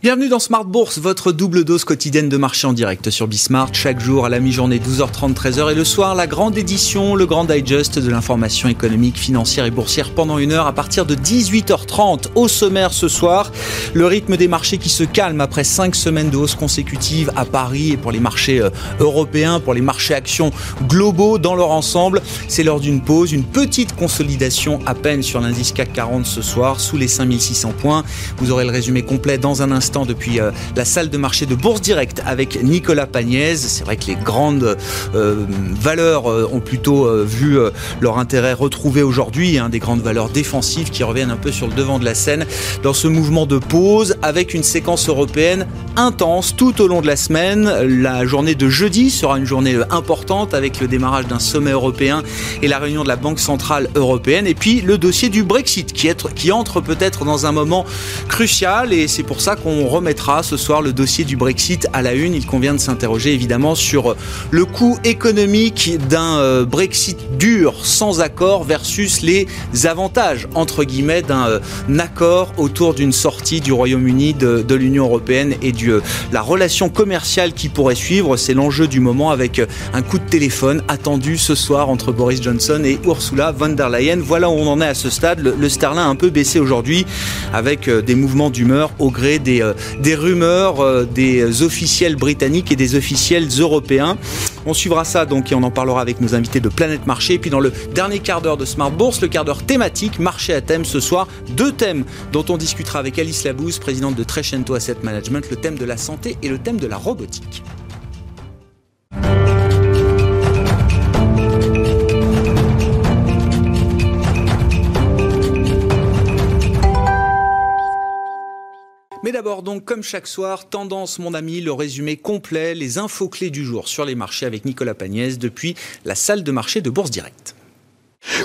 Bienvenue dans Smart Bourse, votre double dose quotidienne de marché en direct sur Bismart. Chaque jour à la mi-journée 12h30, 13h et le soir la grande édition, le grand digest de l'information économique, financière et boursière pendant une heure à partir de 18h30. Au sommaire ce soir, le rythme des marchés qui se calme après cinq semaines de hausse consécutive à Paris et pour les marchés euh, européens, pour les marchés actions globaux dans leur ensemble. C'est l'heure d'une pause, une petite consolidation à peine sur l'indice CAC 40 ce soir sous les 5600 points. Vous aurez le résumé complet dans un instant depuis euh, la salle de marché de Bourse Direct avec Nicolas Pagnès. C'est vrai que les grandes euh, valeurs euh, ont plutôt vu leur intérêt retrouvé aujourd'hui, hein, des grandes valeurs défensives qui reviennent un peu sur le devant de la scène dans ce mouvement de pause avec une séquence européenne intense tout au long de la semaine. La journée de jeudi sera une journée importante avec le démarrage d'un sommet européen et la réunion de la Banque Centrale Européenne et puis le dossier du Brexit qui entre peut-être dans un moment crucial et c'est pour ça qu'on on remettra ce soir le dossier du Brexit à la une. Il convient de s'interroger évidemment sur le coût économique d'un euh, Brexit dur sans accord versus les avantages entre guillemets d'un euh, accord autour d'une sortie du Royaume-Uni de, l'Union européenne et de euh, la relation commerciale qui pourrait suivre. C'est l'enjeu du moment avec un coup de téléphone attendu ce soir entre Boris Johnson et Ursula von der Leyen. Voilà où on en est à ce stade. Le, le a un peu baissé aujourd'hui avec des mouvements d'humeur au gré des euh, des rumeurs euh, des officiels britanniques et des officiels européens. On suivra ça donc et on en parlera avec nos invités de Planète Marché. Et puis dans le dernier quart d'heure de Smart Bourse, le quart d'heure thématique, marché à thème ce soir. Deux thèmes dont on discutera avec Alice Labouze, présidente de Trecento Asset Management, le thème de la santé et le thème de la robotique. Mais d'abord donc, comme chaque soir, tendance mon ami, le résumé complet, les infos clés du jour sur les marchés avec Nicolas Pagnès depuis la salle de marché de Bourse Directe.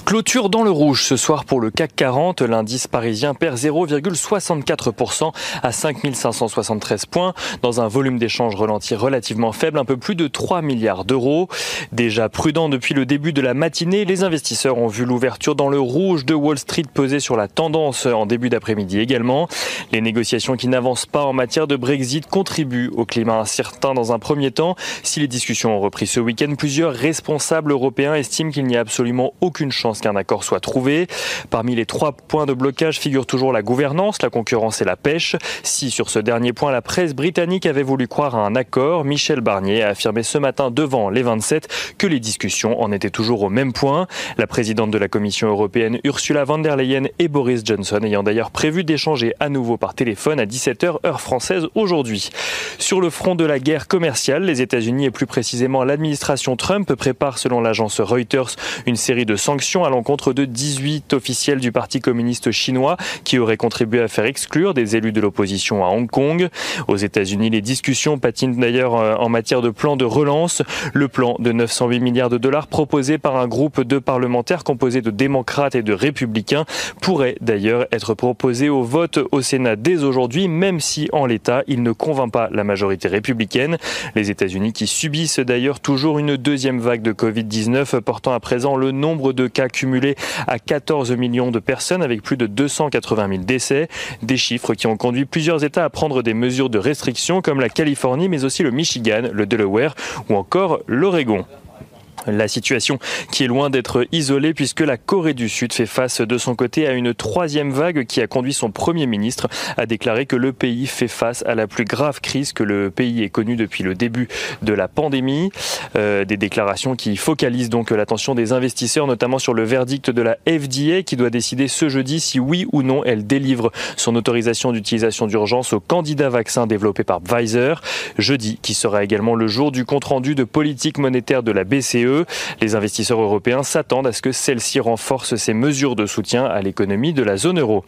Clôture dans le rouge ce soir pour le CAC 40. L'indice parisien perd 0,64% à 5573 points dans un volume d'échange ralenti relativement faible, un peu plus de 3 milliards d'euros. Déjà prudent depuis le début de la matinée, les investisseurs ont vu l'ouverture dans le rouge de Wall Street peser sur la tendance en début d'après-midi également. Les négociations qui n'avancent pas en matière de Brexit contribuent au climat incertain dans un premier temps. Si les discussions ont repris ce week-end, plusieurs responsables européens estiment qu'il n'y a absolument aucune chance qu'un accord soit trouvé. Parmi les trois points de blocage figure toujours la gouvernance, la concurrence et la pêche. Si sur ce dernier point la presse britannique avait voulu croire à un accord, Michel Barnier a affirmé ce matin devant les 27 que les discussions en étaient toujours au même point. La présidente de la Commission européenne Ursula von der Leyen et Boris Johnson ayant d'ailleurs prévu d'échanger à nouveau par téléphone à 17h heure française aujourd'hui. Sur le front de la guerre commerciale, les États-Unis et plus précisément l'administration Trump préparent selon l'agence Reuters une série de sanctions à l'encontre de 18 officiels du Parti communiste chinois qui auraient contribué à faire exclure des élus de l'opposition à Hong Kong. Aux États-Unis, les discussions patinent d'ailleurs euh, en matière de plan de relance. Le plan de 908 milliards de dollars proposé par un groupe de parlementaires composé de démocrates et de républicains pourrait d'ailleurs être proposé au vote au Sénat dès aujourd'hui, même si en l'état il ne convainc pas la majorité républicaine. Les États-Unis qui subissent d'ailleurs toujours une deuxième vague de Covid-19 portant à présent le nombre de cas cumulés à 14 millions de personnes avec plus de 280 000 décès. Des chiffres qui ont conduit plusieurs États à prendre des mesures de restriction comme la Californie mais aussi le Michigan, le Delaware ou encore l'Oregon. La situation qui est loin d'être isolée puisque la Corée du Sud fait face de son côté à une troisième vague qui a conduit son Premier ministre à déclarer que le pays fait face à la plus grave crise que le pays ait connue depuis le début de la pandémie. Euh, des déclarations qui focalisent donc l'attention des investisseurs, notamment sur le verdict de la FDA qui doit décider ce jeudi si oui ou non elle délivre son autorisation d'utilisation d'urgence au candidat vaccin développé par Pfizer. Jeudi qui sera également le jour du compte-rendu de politique monétaire de la BCE Les investisseurs européens s'attendent à ce que celle-ci renforce ses mesures de soutien à l'économie de la zone euro.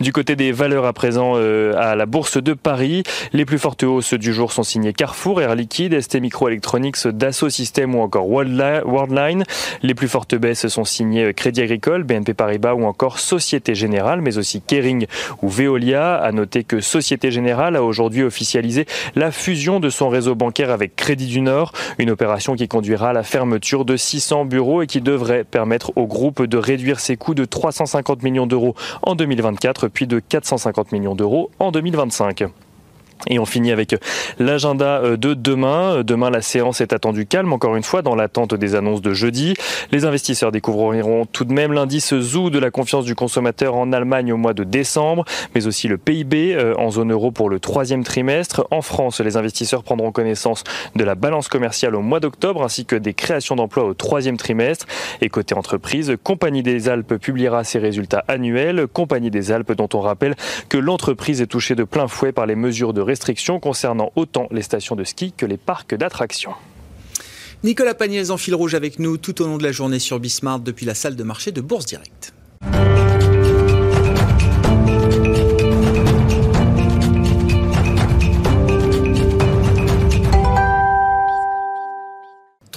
Du côté des valeurs à présent euh, à la bourse de Paris, les plus fortes hausses du jour sont signées Carrefour, Air Liquide, ST Microelectronics, Dassault Systèmes ou encore Worldline. Les plus fortes baisses sont signées Crédit Agricole, BNP Paribas ou encore Société Générale, mais aussi Kering ou Veolia. À noter que Société Générale a aujourd'hui officialisé la fusion de son réseau bancaire avec Crédit du Nord, une opération qui conduira à la fermeture de 600 bureaux et qui devrait permettre au groupe de réduire ses coûts de 350 millions d'euros en 2024 puis de 450 millions d'euros en 2025. Et on finit avec l'agenda euh, de demain. Euh, demain, la séance est attendue calme, encore une fois, dans l'attente des annonces de jeudi. Les investisseurs découvriront tout de même l'indice ZOO de la confiance du consommateur en Allemagne au mois de décembre, mais aussi le PIB euh, en zone euro pour le troisième trimestre. En France, les investisseurs prendront connaissance de la balance commerciale au mois d'octobre, ainsi que des créations d'emplois au troisième trimestre. Et côté entreprise, Compagnie des Alpes publiera ses résultats annuels. Compagnie des Alpes dont on rappelle que l'entreprise est touchée de plein fouet par les mesures de restrictions concernant autant les stations de ski que les parcs d'attractions. Nicolas Pagnès en fil rouge avec nous tout au long de la journée sur Bismart depuis la salle de marché de Bourse Direct.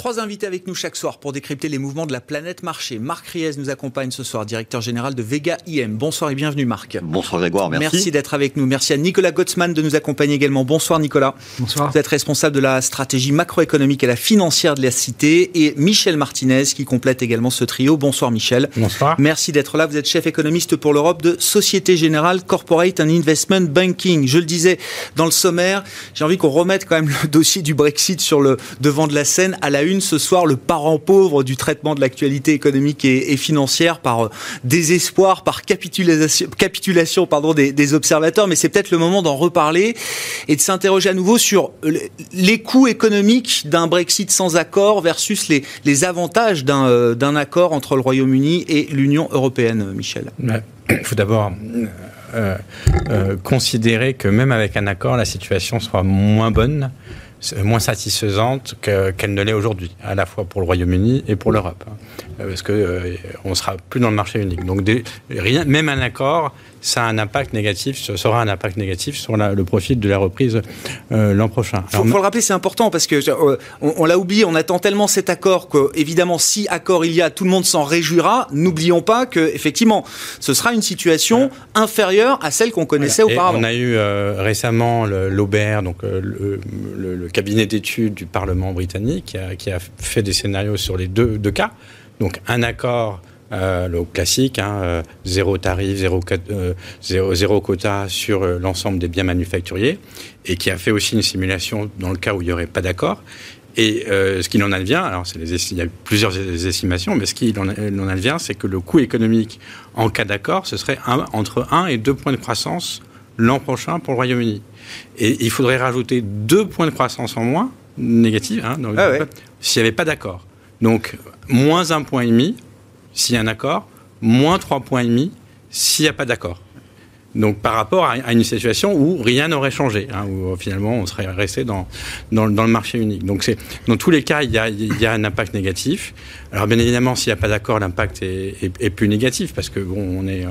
Trois invités avec nous chaque soir pour décrypter les mouvements de la planète marché. Marc Riez nous accompagne ce soir, directeur général de Vega IM. Bonsoir et bienvenue Marc. Bonsoir Grégoire, merci. Merci d'être avec nous. Merci à Nicolas Gottsman de nous accompagner également. Bonsoir Nicolas. Bonsoir. Vous êtes responsable de la stratégie macroéconomique et la financière de la cité et Michel Martinez qui complète également ce trio. Bonsoir Michel. Bonsoir. Merci d'être là. Vous êtes chef économiste pour l'Europe de Société Générale Corporate and Investment Banking. Je le disais dans le sommaire, j'ai envie qu'on remette quand même le dossier du Brexit sur le devant de la scène. À la une ce soir, le parent pauvre du traitement de l'actualité économique et, financière par euh, désespoir, par capitulation, pardon, des, observateurs. Mais c'est peut-être le moment d'en reparler et de s'interroger à nouveau sur les coûts économiques d'un Brexit sans accord versus les, avantages d'un euh, d'un accord entre le Royaume-Uni et l'Union européenne, Michel. Il faut d'abord euh, considérer que même avec un accord, la situation sera moins bonne moins satisfaisante qu'elle ne l'est aujourd'hui, à la fois pour le Royaume-Uni et pour l'Europe, hein. euh, parce que euh, on sera plus dans le marché unique. Donc rien, même un accord ça a un impact négatif, ce sera un impact négatif sur le profit de la reprise euh, l'an prochain. Il faut, le rappeler, c'est important parce que euh, on, l'a oublié, on attend tellement cet accord que, évidemment, si accord il y a, tout le monde s'en réjouira. N'oublions pas que, effectivement, ce sera une situation inférieure à celle qu'on connaissait auparavant. on a eu récemment l'Aubert, donc le, cabinet d'études du Parlement britannique, qui a, fait des scénarios sur les deux, deux cas. Donc un accord euh, le classique, hein, euh, zéro tarif, zéro, euh, quota sur l'ensemble des biens manufacturiers, et qui a fait aussi une simulation dans le cas où il n'y aurait pas d'accord. Et ce qu'il en advient, alors il y a plusieurs estimations, mais ce qu'il en, en, advient, c'est que le coût économique en cas d'accord, ce serait entre 1 et 2 points de croissance l'an prochain pour le Royaume-Uni. Et il faudrait rajouter 2 points de croissance en moins, négatif, hein, ah s'il n'y avait pas d'accord. Donc, moins un point et demi s'il y a un accord, moins 3,5 points s'il n'y a pas d'accord. Donc par rapport à, une situation où rien n'aurait changé, hein, où euh, finalement on serait resté dans, dans, le marché unique. Donc c'est dans tous les cas il y a, il y a un impact négatif. Alors bien évidemment s'il n'y a pas d'accord l'impact est, est, plus négatif parce que bon on est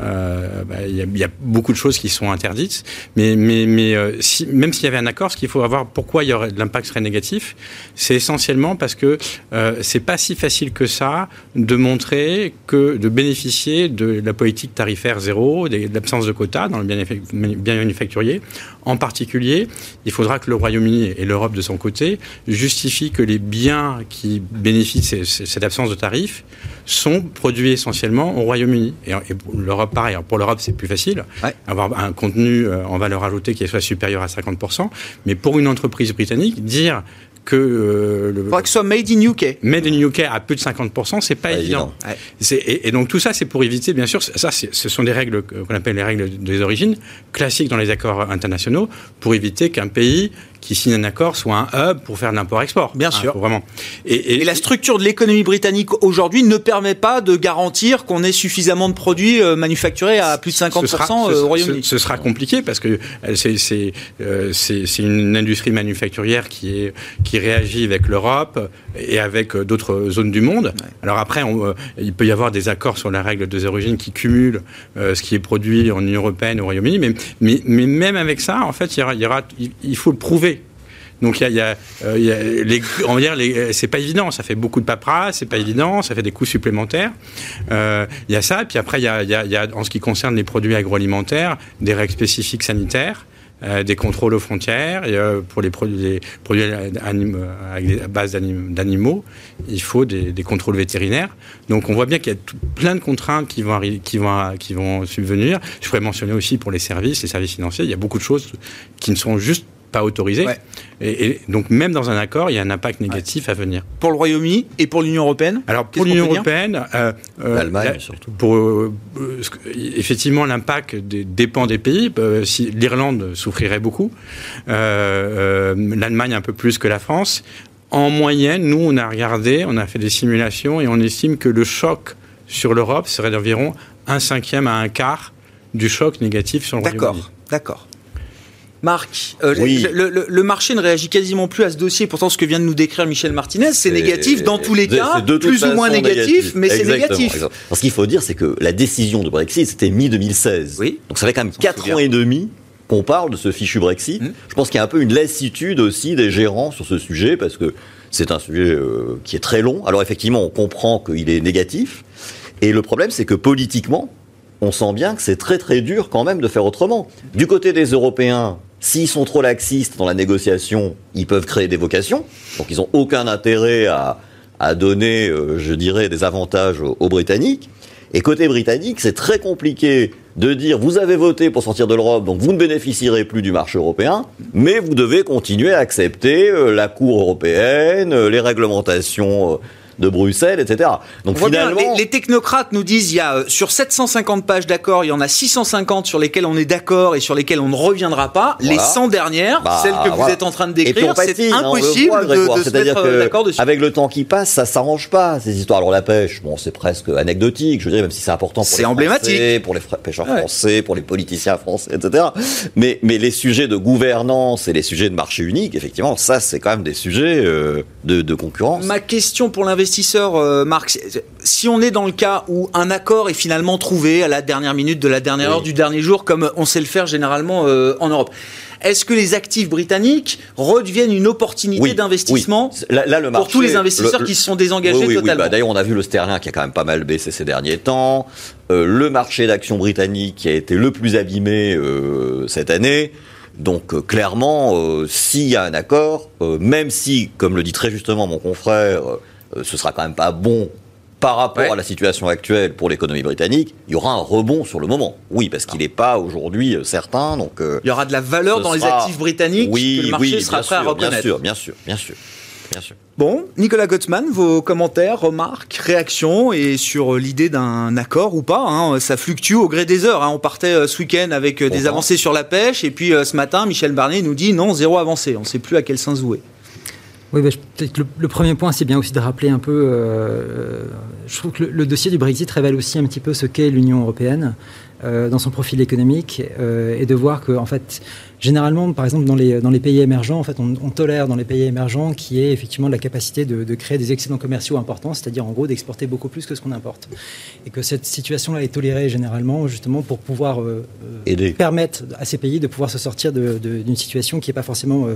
euh, bah, il, y a, beaucoup de choses qui sont interdites. Mais, euh, même s'il y avait un accord, ce qu'il faut avoir, pourquoi l'impact serait négatif, c'est essentiellement parce que euh, c'est pas si facile que ça de montrer que de bénéficier de la politique tarifaire zéro, de l'absence de quotas dans le bien manufacturier. En particulier, il faudra que le Royaume-Uni et l'Europe de son côté justifient que les biens qui bénéficient de cette absence de tarifs sont produits essentiellement au Royaume-Uni. Et, l'Europe, pareil. pour l'Europe, c'est plus facile. Avoir un contenu euh, en valeur ajoutée qui soit supérieur à 50%. Mais pour une entreprise britannique, dire que euh, le. Que ce soit made in UK. Made in UK à plus de 50%, c'est pas évident. Et, et, donc tout ça, c'est pour éviter, bien sûr, ça, ce sont des règles qu'on appelle les règles des origines, classiques dans les accords internationaux, pour éviter qu'un pays qui signe un accord soit un hub pour faire de l'import-export. Bien sûr. vraiment. Et, la structure de l'économie britannique aujourd'hui ne permet pas de garantir qu'on ait suffisamment de produits euh, manufacturés à plus de 50% au Royaume-Uni. Ce, sera compliqué parce que c'est c'est une industrie manufacturière qui est qui réagit avec l'Europe et avec d'autres zones du monde. Alors après, on, il peut y avoir des accords sur la règle des origines qui cumulent ce qui est produit en Union européenne au Royaume-Uni, mais, mais, mais même avec ça, en fait, il, y aura, il, y aura, il faut le prouver. Donc il y a, euh, il y a, les, on va dire, c'est pas évident, ça fait beaucoup de paperasse, c'est pas évident, ça fait des coûts supplémentaires. Euh, il y a ça, puis après il y a, y a, en ce qui concerne les produits agroalimentaires, des règles spécifiques sanitaires. Euh, des contrôles aux frontières. Euh, pour les produits, les à base d'animaux, il faut des, contrôles vétérinaires. Donc on voit bien qu'il y a plein de contraintes qui vont, qui, vont, qui vont subvenir. Je pourrais mentionner aussi pour les services, les services financiers, il y a beaucoup de choses qui ne sont juste pas autorisé. Et, donc même dans un accord, il y a un impact négatif à venir. Pour le Royaume-Uni et pour l'Union européenne Alors pour l'Union européenne, euh, euh, l'Allemagne surtout. Pour euh, effectivement l'impact dépend des pays. si l'Irlande souffrirait beaucoup, l'Allemagne un peu plus que la France. En moyenne, nous on a regardé, on a fait des simulations et on estime que le choc sur l'Europe serait d'environ un cinquième à un quart du choc négatif sur le Royaume-Uni. D'accord, d'accord. Marc, euh, le, marché ne réagit quasiment plus à ce dossier. Pourtant, ce que vient de nous décrire Michel Martinez, c'est négatif dans tous les cas, plus ou moins négatif, mais c'est négatif. Ce qu'il faut dire, c'est que la décision de Brexit, c'était mi-2016. Oui. Donc ça fait quand même 4 ans et demi qu'on parle de ce fichu Brexit. Hum. Je pense qu'il y a un peu une lassitude aussi des gérants sur ce sujet, parce que c'est un sujet euh, qui est très long. Alors effectivement, on comprend qu'il est négatif. Et le problème, c'est que politiquement, on sent bien que c'est très très dur quand même de faire autrement. Du côté des Européens, S'ils sont trop laxistes dans la négociation, ils peuvent créer des vocations. Donc ils n'ont aucun intérêt à, donner, euh, je dirais, des avantages aux, Britanniques. Et côté britannique, c'est très compliqué de dire vous avez voté pour sortir de l'Europe, donc vous ne bénéficierez plus du marché européen, mais vous devez continuer à accepter euh, la Cour européenne, euh, les réglementations de Bruxelles, etc. Donc finalement, les, technocrates nous disent il y a euh, sur 750 pages d'accord, il y en a 650 sur lesquelles on est d'accord et sur lesquelles on ne reviendra pas. Les 100 dernières, bah, celles que vous êtes en train de décrire, c'est impossible de, se mettre euh, d'accord dessus. Avec le temps qui passe, ça s'arrange pas ces histoires. Alors la pêche, bon, c'est presque anecdotique, je dirais, même si c'est important pour les emblématique. Français, pour les pêcheurs français, pour les politiciens français, etc. Mais mais les sujets de gouvernance et les sujets de marché unique, effectivement, ça c'est quand même des sujets euh, de, de concurrence. Ma question pour l'investisseur investisseurs, euh, Marc, si on est dans le cas où un accord est finalement trouvé à la dernière minute de la dernière heure du dernier jour, comme on sait le faire généralement euh, en Europe, est-ce que les actifs britanniques redeviennent une opportunité d'investissement pour tous les investisseurs qui se sont désengagés oui, totalement bah, D'ailleurs, on a vu le sterling qui a quand même pas mal baissé ces derniers temps. Euh, le marché d'actions britannique qui a été le plus abîmé cette année. Donc clairement, s'il y a un accord, même si, comme le dit très justement mon confrère, euh, ce sera quand même pas bon par rapport à la situation actuelle pour l'économie britannique, il y aura un rebond sur le moment. Oui, parce qu'il n'est pas aujourd'hui euh, certain. Donc, euh, il y aura de la valeur dans les actifs britanniques oui, que le marché sera prêt à reconnaître. Bien sûr, bien sûr, bien sûr. Bien sûr. Bon, Nicolas Gottsman, vos commentaires, remarques, réactions et sur l'idée d'un accord ou pas. Hein, ça fluctue au gré des heures. Hein. On partait ce week-end avec des avancées sur la pêche et puis ce matin, Michel Barnier nous dit non, zéro avancée. On ne sait plus à quel sens jouer. Oui, peut-être le, le, premier point, c'est bien aussi de rappeler un peu. Euh, je trouve que le, dossier du Brexit révèle aussi un petit peu ce qu'est l'Union européenne euh, dans son profil économique euh, et de voir que, en fait, généralement, par exemple, dans les, dans les pays émergents, en fait, on, on tolère dans les pays émergents qui est effectivement la capacité de, de créer des excédents commerciaux importants, c'est-à-dire en gros d'exporter beaucoup plus que ce qu'on importe. Et que cette situation-là est tolérée généralement justement pour pouvoir euh, euh permettre à ces pays de pouvoir se sortir d'une situation qui n'est pas forcément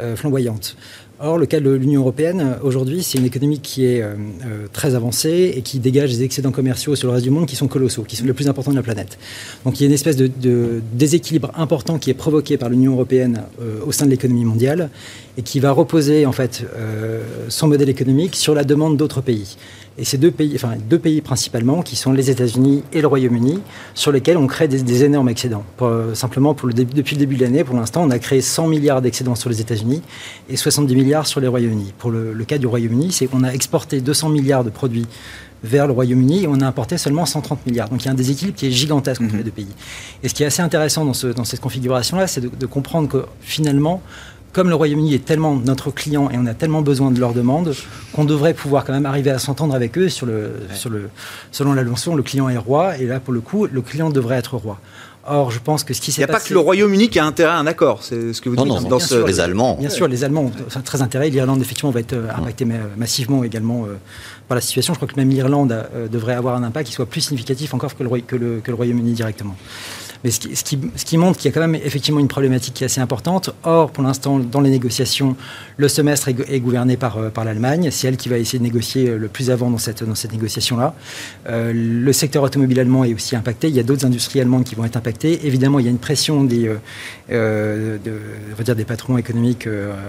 euh, flamboyante. Or, le cas de l'Union européenne, aujourd'hui, c'est une économie qui est euh, euh, très avancée et qui dégage des excédents commerciaux sur le reste du monde qui sont colossaux, qui sont les plus importants de la planète. Donc il y a une espèce de, déséquilibre important qui est provoqué par l'Union européenne euh, au sein de l'économie mondiale et qui va reposer en fait son modèle économique sur la demande d'autres pays. Et ces deux pays, enfin deux pays principalement, qui sont les États-Unis et le Royaume-Uni, sur lesquels on crée des, énormes excédents. Euh, simplement, pour le depuis le début de l'année, pour l'instant, on a créé 100 milliards d'excédents sur les États-Unis et 70 milliards sur les Royaumes-Uni. Pour le, cas du Royaume-Uni, c'est qu'on a exporté 200 milliards de produits vers le Royaume-Uni et on a importé seulement 130 milliards. Donc il y a un déséquilibre qui est gigantesque entre mhm. les deux pays. Et ce qui est assez intéressant dans, ce, dans cette configuration-là, c'est de, de comprendre que finalement, comme le Royaume-Uni est tellement notre client et on a tellement besoin de leurs demandes, qu'on devrait pouvoir quand même arriver à s'entendre avec eux sur le, sur le, selon la leçon, le client est roi, et là, pour le coup, le client devrait être roi. Or, je pense que ce qui s'est passé... Il n'y a pas que le Royaume-Uni qui a intérêt à un accord, c'est ce que vous dites non, dans ce... les Allemands. Bien sûr, les Allemands ont très intérêt. L'Irlande, effectivement, va être euh, impactée massivement également euh, par la situation. Je crois que même l'Irlande euh, devrait avoir un impact qui soit plus significatif encore que le, que le, que le Royaume-Uni directement. Mais ce qui, montre qu'il y a quand même effectivement une problématique qui est assez importante. Or, pour l'instant, dans les négociations, le semestre est, gouverné par, euh, par l'Allemagne. C'est elle qui va essayer de négocier euh, le plus avant dans cette, négociation-là. Euh, le secteur automobile allemand est aussi impacté. Il y a d'autres industries allemandes qui vont être impactées. Évidemment, il y a une pression des, de, on dire des patrons économiques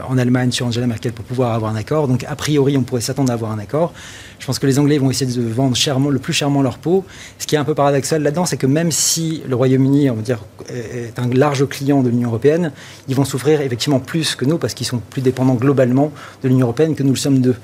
en Allemagne sur Angela Merkel pour pouvoir avoir un accord. Donc, a priori, on pourrait s'attendre à avoir un accord. Je pense que les Anglais vont essayer de vendre le plus chèrement leur peau. Ce qui est un peu paradoxal là-dedans, c'est que même si le Royaume-Uni, on va dire, est un large client de l'Union européenne, ils vont souffrir effectivement plus que nous parce qu'ils sont plus dépendants globalement de l'Union européenne que nous le sommes d'eux.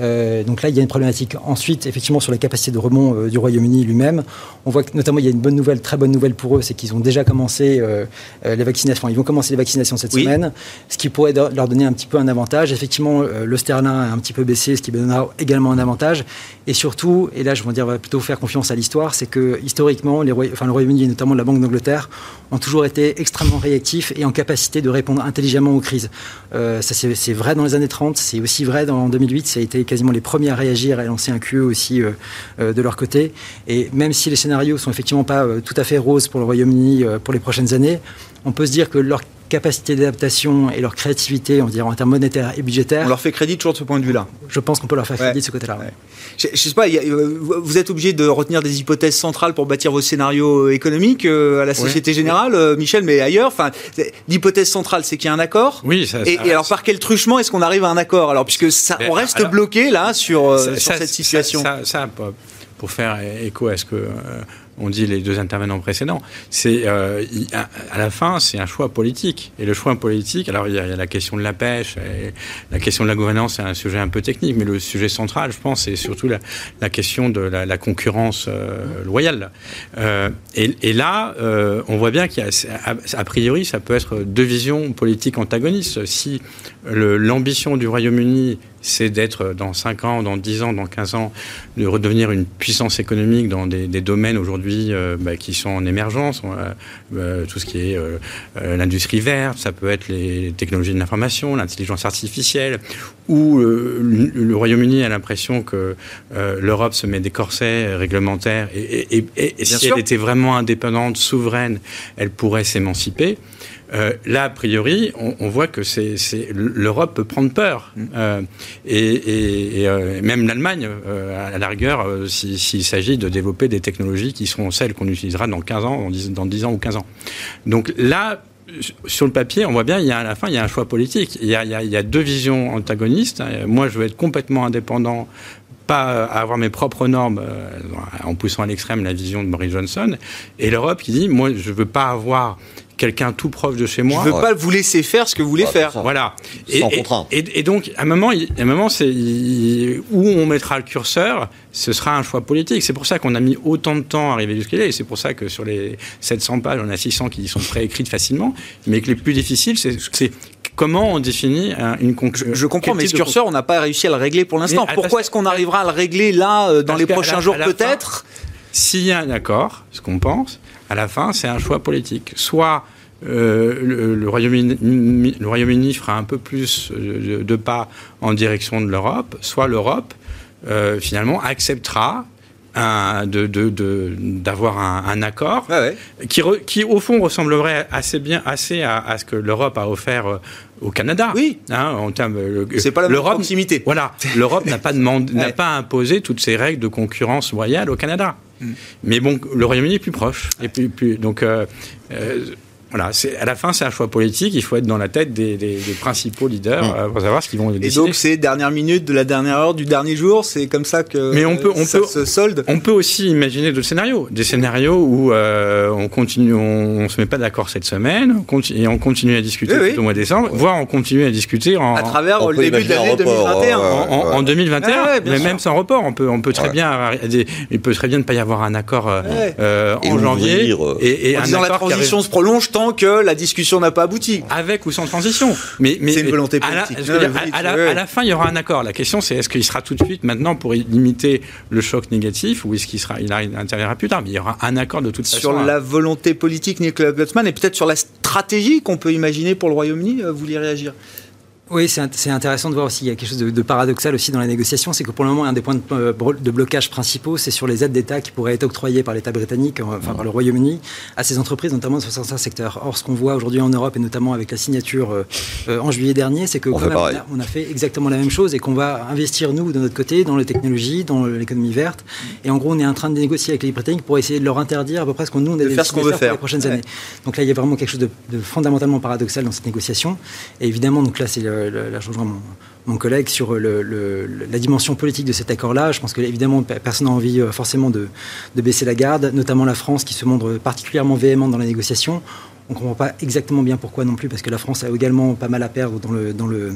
Euh, donc là, il y a une problématique. Ensuite, effectivement, sur la capacité de rebond euh, du Royaume-Uni lui-même, on voit que notamment il y a une bonne nouvelle, très bonne nouvelle pour eux, c'est qu'ils ont déjà commencé euh, euh les vaccinations. Enfin, ils vont commencer les vaccinations cette oui. semaine, ce qui pourrait leur donner un petit peu un avantage. Effectivement, le sterling a un petit peu baissé, ce qui donnera également un avantage. Et surtout, et là, je vais dire, on va plutôt faire confiance à l'histoire, c'est que historiquement, les, enfin, le Royaume-Uni et notamment la Banque d'Angleterre ont toujours été extrêmement réactifs et en capacité de répondre intelligemment aux crises. Ça, c'est vrai dans les années 30, c'est aussi vrai dans 2008. Ça a été quasiment les premiers à réagir et à lancer un QE aussi euh, euh, de leur côté. Et même si les scénarios sont effectivement pas euh, tout à fait roses pour le Royaume-Uni pour les prochaines années, on peut se dire que leur capacité d'adaptation et leur créativité, on dirait en termes monétaires et budgétaires. On leur fait crédit toujours de ce point de vue-là. Je pense qu'on peut leur faire crédit ouais. de ce côté-là. Ouais. Je, je, sais pas, y a, vous êtes obligé de retenir des hypothèses centrales pour bâtir vos scénarios économiques euh, à la Société ouais. Générale, euh, Michel, mais ailleurs. Enfin, l'hypothèse centrale, c'est qu'il y a un accord. Oui. Ça, et, ça et, alors, par quel truchement est-ce qu'on arrive à un accord? Alors, puisque ça, on reste alors, bloqué là sur, euh, ça, sur cette situation. Ça, pour faire écho à ce que on dit les deux intervenants précédents, c'est euh, à la fin c'est un choix politique et le choix politique. Alors il y, a, la question de la pêche, et la question de la gouvernance, c'est un sujet un peu technique, mais le sujet central, je pense, c'est surtout la, question de la, concurrence euh, loyale. Euh, et, là, on voit bien qu'il a, a, priori, ça peut être deux visions politiques antagonistes. Si l'ambition du Royaume-Uni c'est d'être dans 5 ans, dans 10 ans, dans 15 ans, de redevenir une puissance économique dans des, des domaines aujourd'hui euh, bah, qui sont en émergence, euh, euh, tout ce qui est euh, l'industrie verte, ça peut être les technologies de l'information, l'intelligence artificielle, où le, le Royaume-Uni a l'impression que l'Europe se met des corsets réglementaires et, et, et, et si sûr. elle était vraiment indépendante, souveraine, elle pourrait s'émanciper. Euh, là, a priori, on, on voit que c'est l'Europe peut prendre peur. Mm. Euh, et, et, et euh, même l'Allemagne, à la rigueur, s'il si, s'agit de développer des technologies qui seront celles qu'on utilisera dans 15 ans, dans 10, dans 10 ans ou 15 ans. Donc là, sur le papier, on voit bien, il y a à la fin, il y a un choix politique. Il y a, il y a, il y a deux visions antagonistes. Moi, je veux être complètement indépendant pas avoir mes propres normes en poussant à l'extrême la vision de Boris Johnson et l'Europe qui dit moi je veux pas avoir quelqu'un tout proche de chez moi. Je veux ouais. pas vous laisser faire ce que vous voulez ah, faire. Voilà. Sans et, contrainte. Et, et, donc, à un moment, à un moment c'est où on mettra le curseur, ce sera un choix politique. C'est pour ça qu'on a mis autant de temps à arriver jusqu'à là, et c'est pour ça que sur les 700 pages, on a 600 qui sont préécrites facilement, mais que les plus difficiles, c'est comment on définit une conclusion. Je, je comprends, mais ce curseur, on n'a pas réussi à le régler pour l'instant. Pourquoi est-ce qu'on arrivera à le régler là, euh, dans les prochains la, jours peut-être? S'il y a un accord, ce qu'on pense, à la fin, c'est un choix politique. Soit euh, le, le Royaume-Uni Royaume fera un peu plus de, de pas en direction de l'Europe, soit l'Europe, euh, finalement, acceptera de, de, d'avoir un, un, accord ah ouais. qui, re, qui, au fond, ressemblerait assez bien assez à, à ce que l'Europe a offert euh, au Canada. Oui. Hein, en termes, c'est pas la même proximité. Voilà. L'Europe n'a pas demandé, ouais. n'a pas imposé toutes ces règles de concurrence loyale au Canada. Mais bon, le Royaume-Uni est plus proche. Et plus, donc, euh, euh, voilà, à la fin, c'est un choix politique. Il faut être dans la tête des, des, des principaux leaders mmh. euh, pour savoir ce qu'ils vont décider. Et donc, c'est dernière minute de la dernière heure du dernier jour. C'est comme ça que Mais on peut, on ça peut, se solde. On peut aussi imaginer d'autres scénarios, des scénarios où euh, on continue, on, on se met pas d'accord cette semaine, on continue, et on continue à discuter oui, oui. au mois de décembre, voire on continue à discuter en, à travers le début de l'année 2021. En, en, en 2021, ouais, mais sûr. même sans report, on peut, on peut très bien, il peut très bien ne pas y avoir un accord euh, en janvier. Et, et en un disant la transition se prolonge tant que la discussion n'a pas abouti. Avec ou sans transition. Mais, mais c'est une volonté politique. À la, à, la, fin, il y aura un accord. La question, c'est est-ce qu'il sera tout de suite maintenant pour limiter le choc négatif ou est-ce qu'il sera, il interviendra plus tard? Mais il y aura un accord de toute façon. Sur la volonté politique, Nicolas Glucksmann, et peut-être sur la stratégie qu'on peut imaginer pour le Royaume-Uni, euh, vous voulez réagir? Oui, c'est intéressant de voir aussi, il y a quelque chose de, paradoxal aussi dans les négociations, c'est que pour le moment, un des points de, euh, blocage principaux, c'est sur les aides d'État qui pourraient être octroyées par l'État britannique, enfin par le Royaume-Uni, à ces entreprises, notamment dans certains secteurs. Or, ce qu'on voit aujourd'hui en Europe, et notamment avec la signature euh, euh, en juillet dernier, c'est que on, on, a, fait exactement la même chose et qu'on va investir, nous, de notre côté, dans les technologies, dans l'économie verte. Et en gros, on est en train de négocier avec les Britanniques pour essayer de leur interdire à peu près ce qu'on nous, on a faire ce qu'on veut faire pour les prochaines années. Donc là, il y a vraiment quelque chose de, fondamentalement paradoxal dans cette négociation. Et évidemment, donc là, c'est la je rejoins mon, collègue sur la dimension politique de cet accord-là. Je pense que évidemment personne n'a envie euh, forcément de, baisser la garde, notamment la France qui se montre particulièrement véhémente dans la négociation. On ne comprend pas exactement bien pourquoi non plus, parce que la France a également pas mal à perdre dans le, dans le,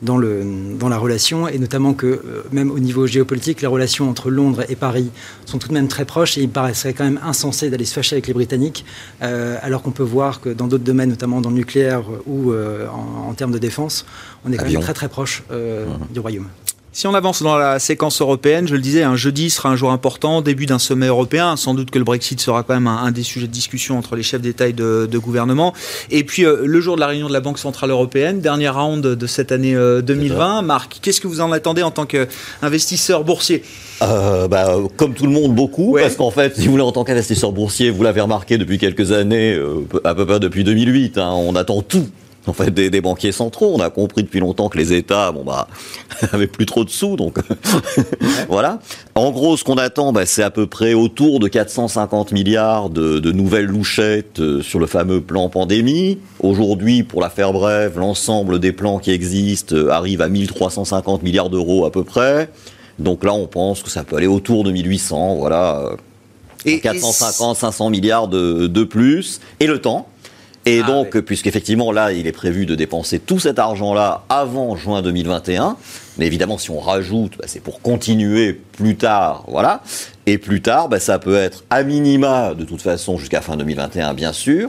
dans, le, dans la relation, et notamment que euh, même au niveau géopolitique, les relations entre Londres et Paris sont tout de même très proches, et il paraîtrait quand même insensé d'aller se fâcher avec les Britanniques, euh, alors qu'on peut voir que dans d'autres domaines, notamment dans le nucléaire ou euh, en, termes de défense, on est quand même très très proche mmh. du Royaume. Si on avance dans la séquence européenne, je le disais, un jeudi sera un jour important, début d'un sommet européen. Sans doute que le Brexit sera quand même un, des sujets de discussion entre les chefs d'État et de, gouvernement. Et puis euh, le jour de la réunion de la Banque centrale européenne, dernier round de cette année 2020. Euh, Marc, qu'est-ce que vous en attendez en tant qu'investisseur boursier? Euh, bah, comme tout le monde, beaucoup, parce qu'en fait, si vous voulez, en tant qu'investisseur boursier, vous l'avez remarqué depuis quelques années, à peu près depuis 2008, hein, on attend tout en fait des, des, banquiers centraux. On a compris depuis longtemps que les États, bon bah, avaient plus trop de sous, donc voilà. En gros, ce qu'on attend, bah, c'est à peu près autour de 450 milliards de, de nouvelles louchettes euh, sur le fameux plan pandémie. Aujourd'hui, pour la faire brève, l'ensemble des plans qui existent euh, arrive à 1350 milliards d'euros à peu près. Donc là, on pense que ça peut aller autour de 1800, voilà. Et 450, 500 milliards de, de plus. Et le temps? Et ah, donc, puisqu'effectivement, là, il est prévu de dépenser tout cet argent-là avant juin 2021, mais évidemment, si on rajoute, bah, c'est pour continuer plus tard, voilà. Et plus tard, bah, ça peut être à minima, de toute façon, jusqu'à fin 2021, bien sûr.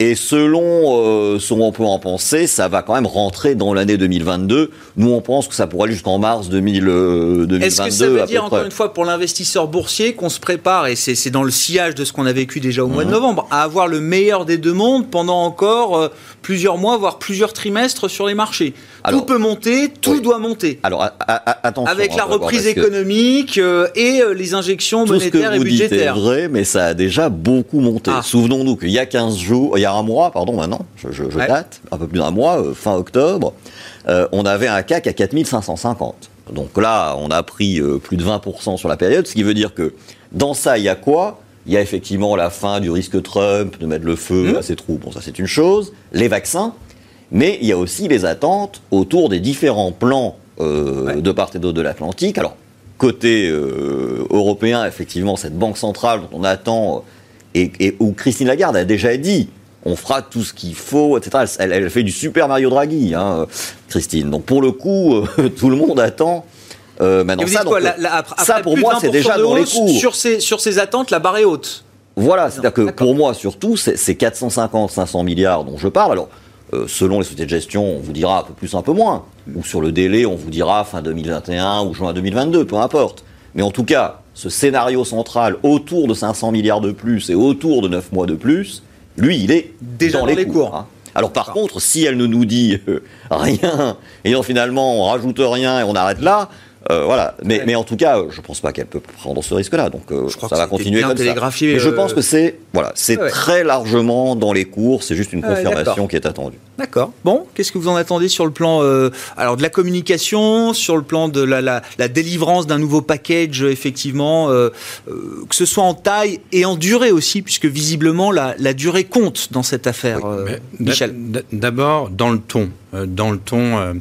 Et selon euh, ce qu'on peut en penser, ça va quand même rentrer dans l'année 2022. Nous, on pense que ça pourra aller jusqu'en mars 2022. Euh, Est-ce que ça veut dire, encore une fois, pour l'investisseur boursier, qu'on se prépare, et c'est dans le sillage de ce qu'on a vécu déjà au mois de mhm. novembre, à avoir le meilleur des deux mondes pendant encore euh, plusieurs mois, voire plusieurs trimestres sur les marchés? Tout peut monter, tout doit monter. Alors, attention. Avec la reprise économique et les injections monétaires et budgétaires. C'est vrai, mais ça a déjà beaucoup monté. Ah. Souvenons-nous qu'il y a 15 jours, il y a un mois, pardon, maintenant, je, date, un peu plus d'un mois, euh, fin octobre, euh, on avait un CAC à 4550. Donc là, on a pris euh, plus de 20% sur la période, ce qui veut dire que dans ça, il y a quoi? Il y a effectivement la fin du risque Trump de mettre le feu mmh. à ses trous. Bon, ça c'est une chose. Les vaccins, mais il y a aussi les attentes autour des différents plans de part et d'autre de l'Atlantique. Alors, côté européen, effectivement, cette banque centrale dont on attend et, et, où Christine Lagarde a déjà dit on fera tout ce qu'il faut, etc. Elle, fait du super Mario Draghi, hein, Christine. Donc pour le coup, euh, tout le monde attend. Euh, maintenant ça, ça pour moi c'est déjà dans les cours. Sur ces, sur ces attentes, la barre est haute. Voilà, c'est-à-dire que pour moi surtout, c'est 450-500 milliards dont je parle. Alors, euh, selon les sociétés de gestion, on vous dira un peu plus, un peu moins. Ou sur le délai, on vous dira fin 2021 ou juin 2022, peu importe. Mais en tout cas, ce scénario central autour de 500 milliards de plus et autour de 9 mois de plus, lui, il est déjà dans, les, cours. Hein. Alors par contre, si elle ne nous dit euh, rien, et finalement on rajoute rien et on arrête là, euh, voilà. Mais, mais, en tout cas, je ne pense pas qu'elle peut prendre ce risque-là. Donc euh, ça va continuer comme ça. Mais je pense que c'est voilà, c'est très largement dans les cours. C'est juste une confirmation qui est attendue. D'accord. Bon, qu'est-ce que vous en attendez sur le plan alors de la communication, sur le plan de la, la, délivrance d'un nouveau package, effectivement, que ce soit en taille et en durée aussi, puisque visiblement la, la durée compte dans cette affaire. Michel. D'abord dans le ton. Dans le ton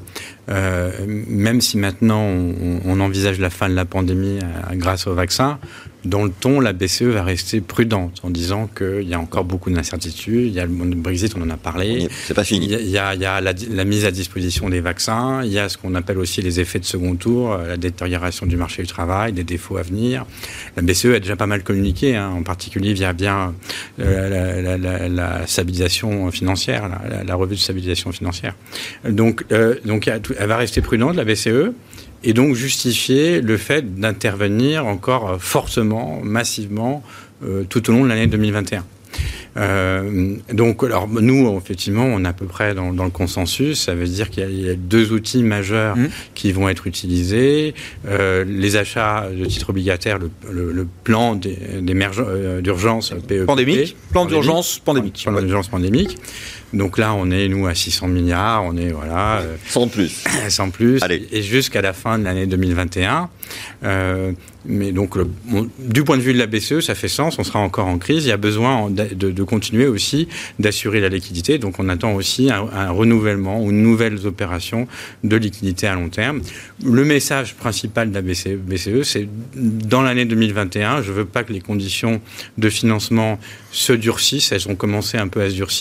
euh, même si maintenant on, envisage la fin de la pandémie euh, grâce au vaccin, dans le ton, la BCE va rester prudente en disant qu'il y a encore beaucoup d'incertitudes. Il y a le Brexit, on en a parlé. C'est pas fini. Il y a, il y a la, la, mise à disposition des vaccins. Il y a ce qu'on appelle aussi les effets de second tour, euh, la détérioration du marché du travail, des défauts à venir. La BCE a déjà pas mal communiqué, hein, en particulier via bien euh, la, la, la, stabilisation financière, la, revue de stabilisation financière. Donc, euh, donc elle va rester prudente, la BCE et donc justifier le fait d'intervenir encore fortement, massivement, euh, tout au long de l'année 2021. Euh, donc, alors nous, effectivement, on est à peu près dans, dans le consensus. Ça veut dire qu'il y, y, a deux outils majeurs mmh. qui vont être utilisés euh, les achats de titres obligataires, le, le, le plan euh, d'urgence PEP, pandémique, plan d'urgence pandémique, plan d'urgence pandémique. Donc là, on est, nous, à 600 milliards, on est, voilà... Sans plus. sans plus. Allez. Et jusqu'à la fin de l'année 2021. Mais donc, le, du point de vue de la BCE, ça fait sens, on sera encore en crise. Il y a besoin de, de, de continuer aussi d'assurer la liquidité. Donc, on attend aussi un, renouvellement ou nouvelles opérations de liquidité à long terme. Le message principal de la BCE, BCE c'est dans l'année 2021, je ne veux pas que les conditions de financement se durcissent. Elles ont commencé un peu à se durcir.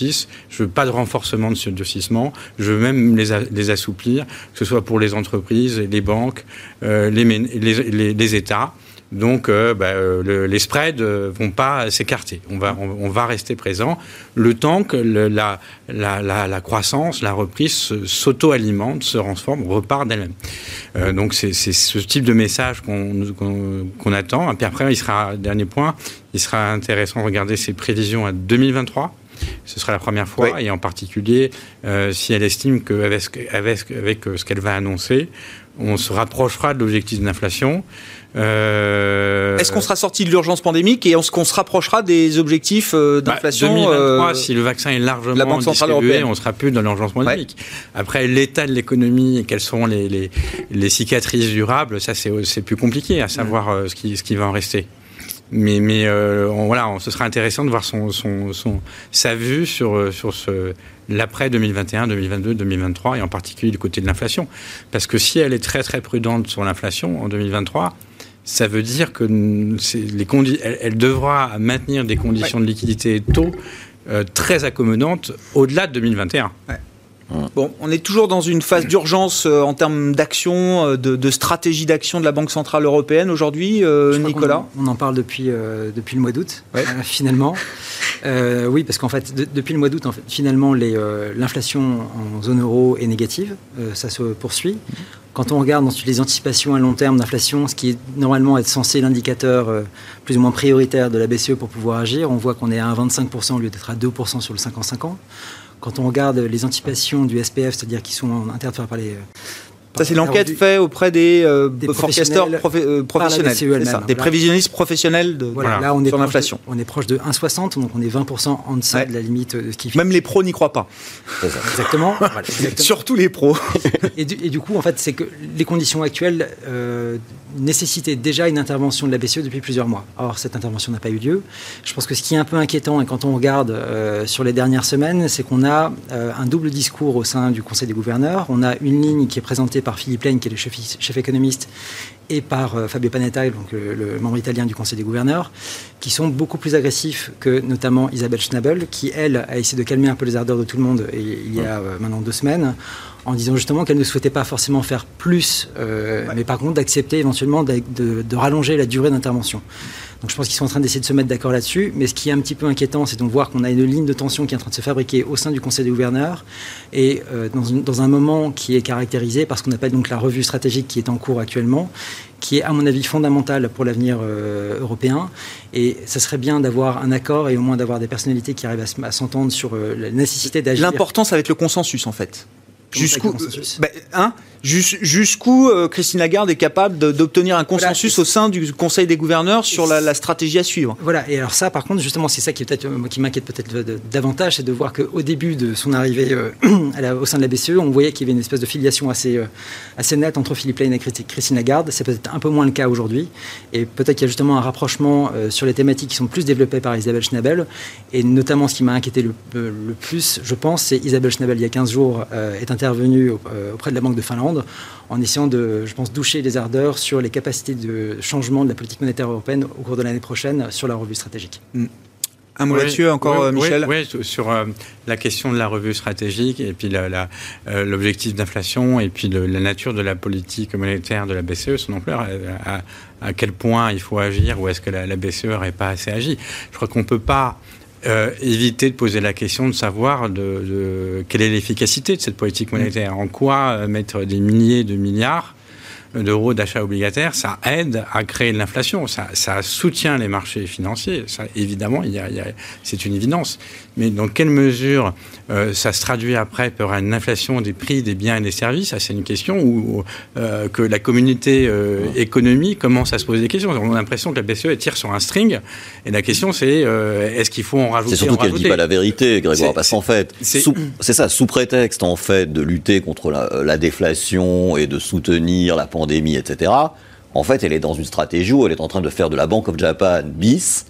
Je veux pas de renforcement de ce durcissement. Je veux même les, assouplir, que ce soit pour les entreprises, les banques, euh, les États. Donc, euh, bah, le, les spreads euh, vont pas s'écarter. On va, on, on, va rester présent le temps que le, la, la, la, la, croissance, la reprise s'auto-alimente, se transforme, repart d'elle-même. Euh, donc, c'est ce type de message qu'on qu qu attend. Et puis après, il sera, dernier point, il sera intéressant de regarder ses prévisions à 2023 ce sera la première fois, oui. et en particulier euh, si elle estime qu'avec avec, avec ce qu'elle va annoncer, on se rapprochera de l'objectif d'inflation. Euh... Est-ce qu'on sera sorti de l'urgence pandémique et est-ce qu'on se rapprochera des objectifs euh, d'inflation bah, 2023, euh... si le vaccin est largement la Banque distribué, on sera plus dans l'urgence pandémique. Ouais. Après, l'état de l'économie et quelles seront les, les, les, cicatrices durables, ça c'est plus compliqué à savoir ce, qui, ce qui va en rester mais, mais euh, on, voilà, on, ce sera intéressant de voir son, son, son sa vue sur, sur ce, l'après 2021, 2022, 2023, et en particulier du côté de l'inflation. Parce que si elle est très très prudente sur l'inflation en 2023, ça veut dire que les elle, elle, devra maintenir des conditions ouais. de liquidité et taux euh, très accommodantes au-delà de 2021. Ouais. Bon, on est toujours dans une phase d'urgence euh, en termes d'action, euh, de, de, stratégie d'action de la Banque Centrale Européenne aujourd'hui, euh, Nicolas on, on, en parle depuis, euh, depuis le mois d'août, ouais. euh, finalement. oui, parce qu'en fait, de, depuis le mois d'août, en fait, finalement, l'inflation en zone euro est négative. ça se poursuit. Quand on regarde ensuite les anticipations à long terme d'inflation, ce qui est normalement être censé l'indicateur plus ou moins prioritaire de la BCE pour pouvoir agir, on voit qu'on est à 1,25% au lieu d'être à 2% sur le 5 ans 5 ans quand on regarde les anticipations du SPF, c'est-à-dire qui sont interférées par les ça, c'est l'enquête faite auprès des, euh, des forecasters profe euh, professionnels. E ça, des prévisionnistes professionnels de, voilà, là, on est sur l'inflation. On est proche de 1,60, donc on est 20% en deçà ouais. de la limite de ce qui fait. Même les pros n'y croient pas. Exactement. voilà, exactement. Surtout les pros. et, du, et, du, coup, en fait, c'est que les conditions actuelles euh, nécessitaient déjà une intervention de la BCE depuis plusieurs mois. Or, cette intervention n'a pas eu lieu. Je pense que ce qui est un peu inquiétant, et quand on regarde euh, sur les dernières semaines, c'est qu'on a euh, un double discours au sein du Conseil des gouverneurs. On a une ligne qui est présentée par Philippe Lane, qui est le chef, chef économiste, et par euh, Fabio Panetta, donc le, le, membre italien du Conseil des gouverneurs, qui sont beaucoup plus agressifs que notamment Isabelle Schnabel, qui, elle, a essayé de calmer un peu les ardeurs de tout le monde et, il y a euh, maintenant deux semaines, en disant justement qu'elle ne souhaitait pas forcément faire plus, euh, ouais. mais par contre d'accepter éventuellement de, de, de, rallonger la durée d'intervention. Donc je pense qu'ils sont en train d'essayer de se mettre d'accord là-dessus. Mais ce qui est un petit peu inquiétant, c'est donc voir qu'on a une ligne de tension qui est en train de se fabriquer au sein du Conseil des gouverneurs et euh, dans, un moment qui est caractérisé parce qu'on n'a pas donc la revue stratégique qui est en cours actuellement qui est à mon avis fondamentale pour l'avenir euh, européen. Et ça serait bien d'avoir un accord et au moins d'avoir des personnalités qui arrivent à s'entendre sur euh, la nécessité d'agir. L'important, ça va être le consensus en fait. Jusqu'où bah, hein jusqu'où euh, Christine Lagarde est capable d'obtenir un consensus voilà. au sein du Conseil des gouverneurs sur la, la, stratégie à suivre? Voilà, et alors ça, par contre, justement, c'est ça qui, peut euh, qui m'inquiète peut-être davantage, c'est de voir qu'au début de son arrivée euh, la, au sein de la BCE, on voyait qu'il y avait une espèce de filiation assez, euh, assez nette entre Philippe Lane et Christine Lagarde. C'est peut-être un peu moins le cas aujourd'hui, et peut-être qu'il y a justement un rapprochement sur les thématiques qui sont plus développées par Isabelle Schnabel, et notamment ce qui m'a inquiété le, le, plus, je pense, c'est Isabelle Schnabel, il y a 15 jours, est intervenue intervenu auprès de la Banque de Finlande en essayant de, je pense, doucher les ardeurs sur les capacités de changement de la politique monétaire européenne au cours de l'année prochaine sur la revue stratégique. Mm. Un mot là-dessus encore, euh, Michel Oui, sur euh, la question de la revue stratégique et puis euh, l'objectif d'inflation et puis la nature de la politique monétaire de la BCE, son ampleur, à, à quel point il faut agir ou est-ce que la, BCE n'aurait pas assez agi. Je crois qu'on ne peut pas éviter de poser la question de savoir de, quelle est l'efficacité de cette politique monétaire. En quoi mettre des milliers de milliards d'euros d'achat obligataire, ça aide à créer de l'inflation, ça, ça, soutient les marchés financiers. Ça, évidemment, il y a, c'est une évidence. Mais dans quelle mesure euh, ça se traduit après par une inflation des prix des biens et des services Ça, c'est une question où euh, que la communauté euh, économie commence à se poser des questions. On a l'impression que la BCE tire sur un string. Et la question, c'est est-ce qu'il faut en rajouter C'est surtout qu'elle ne dit pas la vérité, Grégoire. Parce qu'en fait, c'est ça, sous prétexte en fait de lutter contre la, la déflation et de soutenir la pandémie, etc. En fait, elle est dans une stratégie où elle est en train de faire de la Bank of Japan bis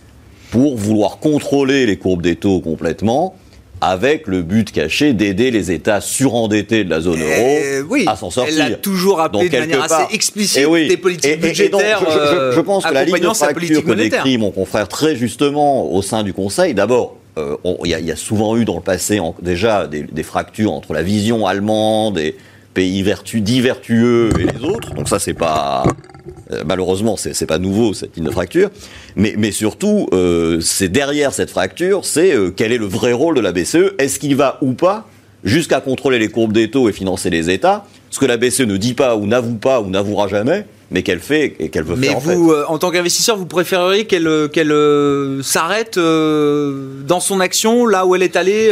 pour vouloir contrôler les courbes des taux complètement avec le but caché d'aider les États surendettés de la zone eh euro à s'en sortir. Elle a toujours appelé de manière assez explicite eh des politiques budgétaires. je, pense que la ligne de fracture que décrit mon confrère très justement au sein du Conseil, d'abord, euh, il y, a souvent eu dans le passé déjà des, des, fractures entre la vision allemande et pays vertu, dits vertueux et les autres. Donc ça, c'est pas euh, malheureusement, c'est pas nouveau cette ligne de fracture. Mais, mais surtout, euh, c'est derrière cette fracture, c'est euh, quel est le vrai rôle de la BCE Est-ce qu'il va ou pas jusqu'à contrôler les courbes des taux et financer les États? Ce que la BCE ne dit pas ou n'avoue pas ou n'avouera jamais, mais qu'elle fait et qu'elle veut faire. Mais vous, en, tant qu'investisseur, vous préféreriez qu'elle qu'elle s'arrête dans son action là où elle est allée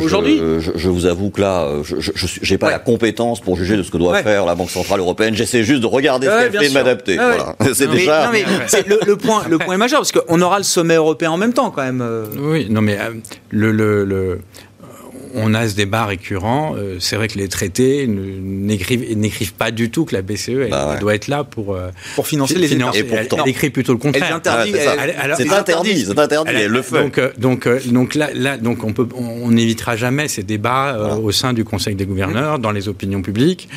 aujourd'hui? je, je, vous avoue que là, je n'ai pas la compétence pour juger de ce que doit faire la Banque centrale européenne. J'essaie juste de regarder ce qu'elle fait et de m'adapter. voilà. C'est déjà. Non, mais le, point, le point est majeur parce qu'on aura le sommet européen en même temps quand même. Oui, non mais le, le on a ce débat récurrent. Euh, c'est vrai que les traités n'écrivent pas du tout que la BCE elle, bah doit être là pour euh, pour financer les finances. Et pourtant, elle, écrit plutôt le contraire. c'est interdit, c'est interdit. Elle le fait. Donc euh, donc donc là, là donc on peut on n'évitera jamais ces débats au sein du Conseil des gouverneurs, dans les opinions publiques,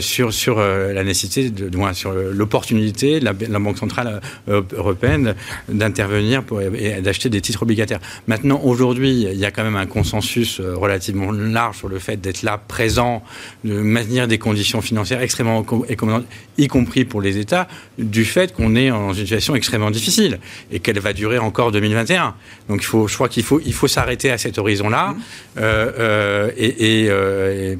sur sur la nécessité de, sur l'opportunité de la, la, Banque centrale européenne d'intervenir et d'acheter des titres obligataires. Maintenant aujourd'hui, il y a quand même un consensus euh, relativement large sur le fait d'être là, présent, de maintenir des conditions financières extrêmement économiques, y compris pour les États, du fait qu'on est en situation extrêmement difficile et qu'elle va durer encore 2021. Donc il faut, je crois qu'il faut, il faut s'arrêter à cet horizon-là mmh. euh, euh, et, et et,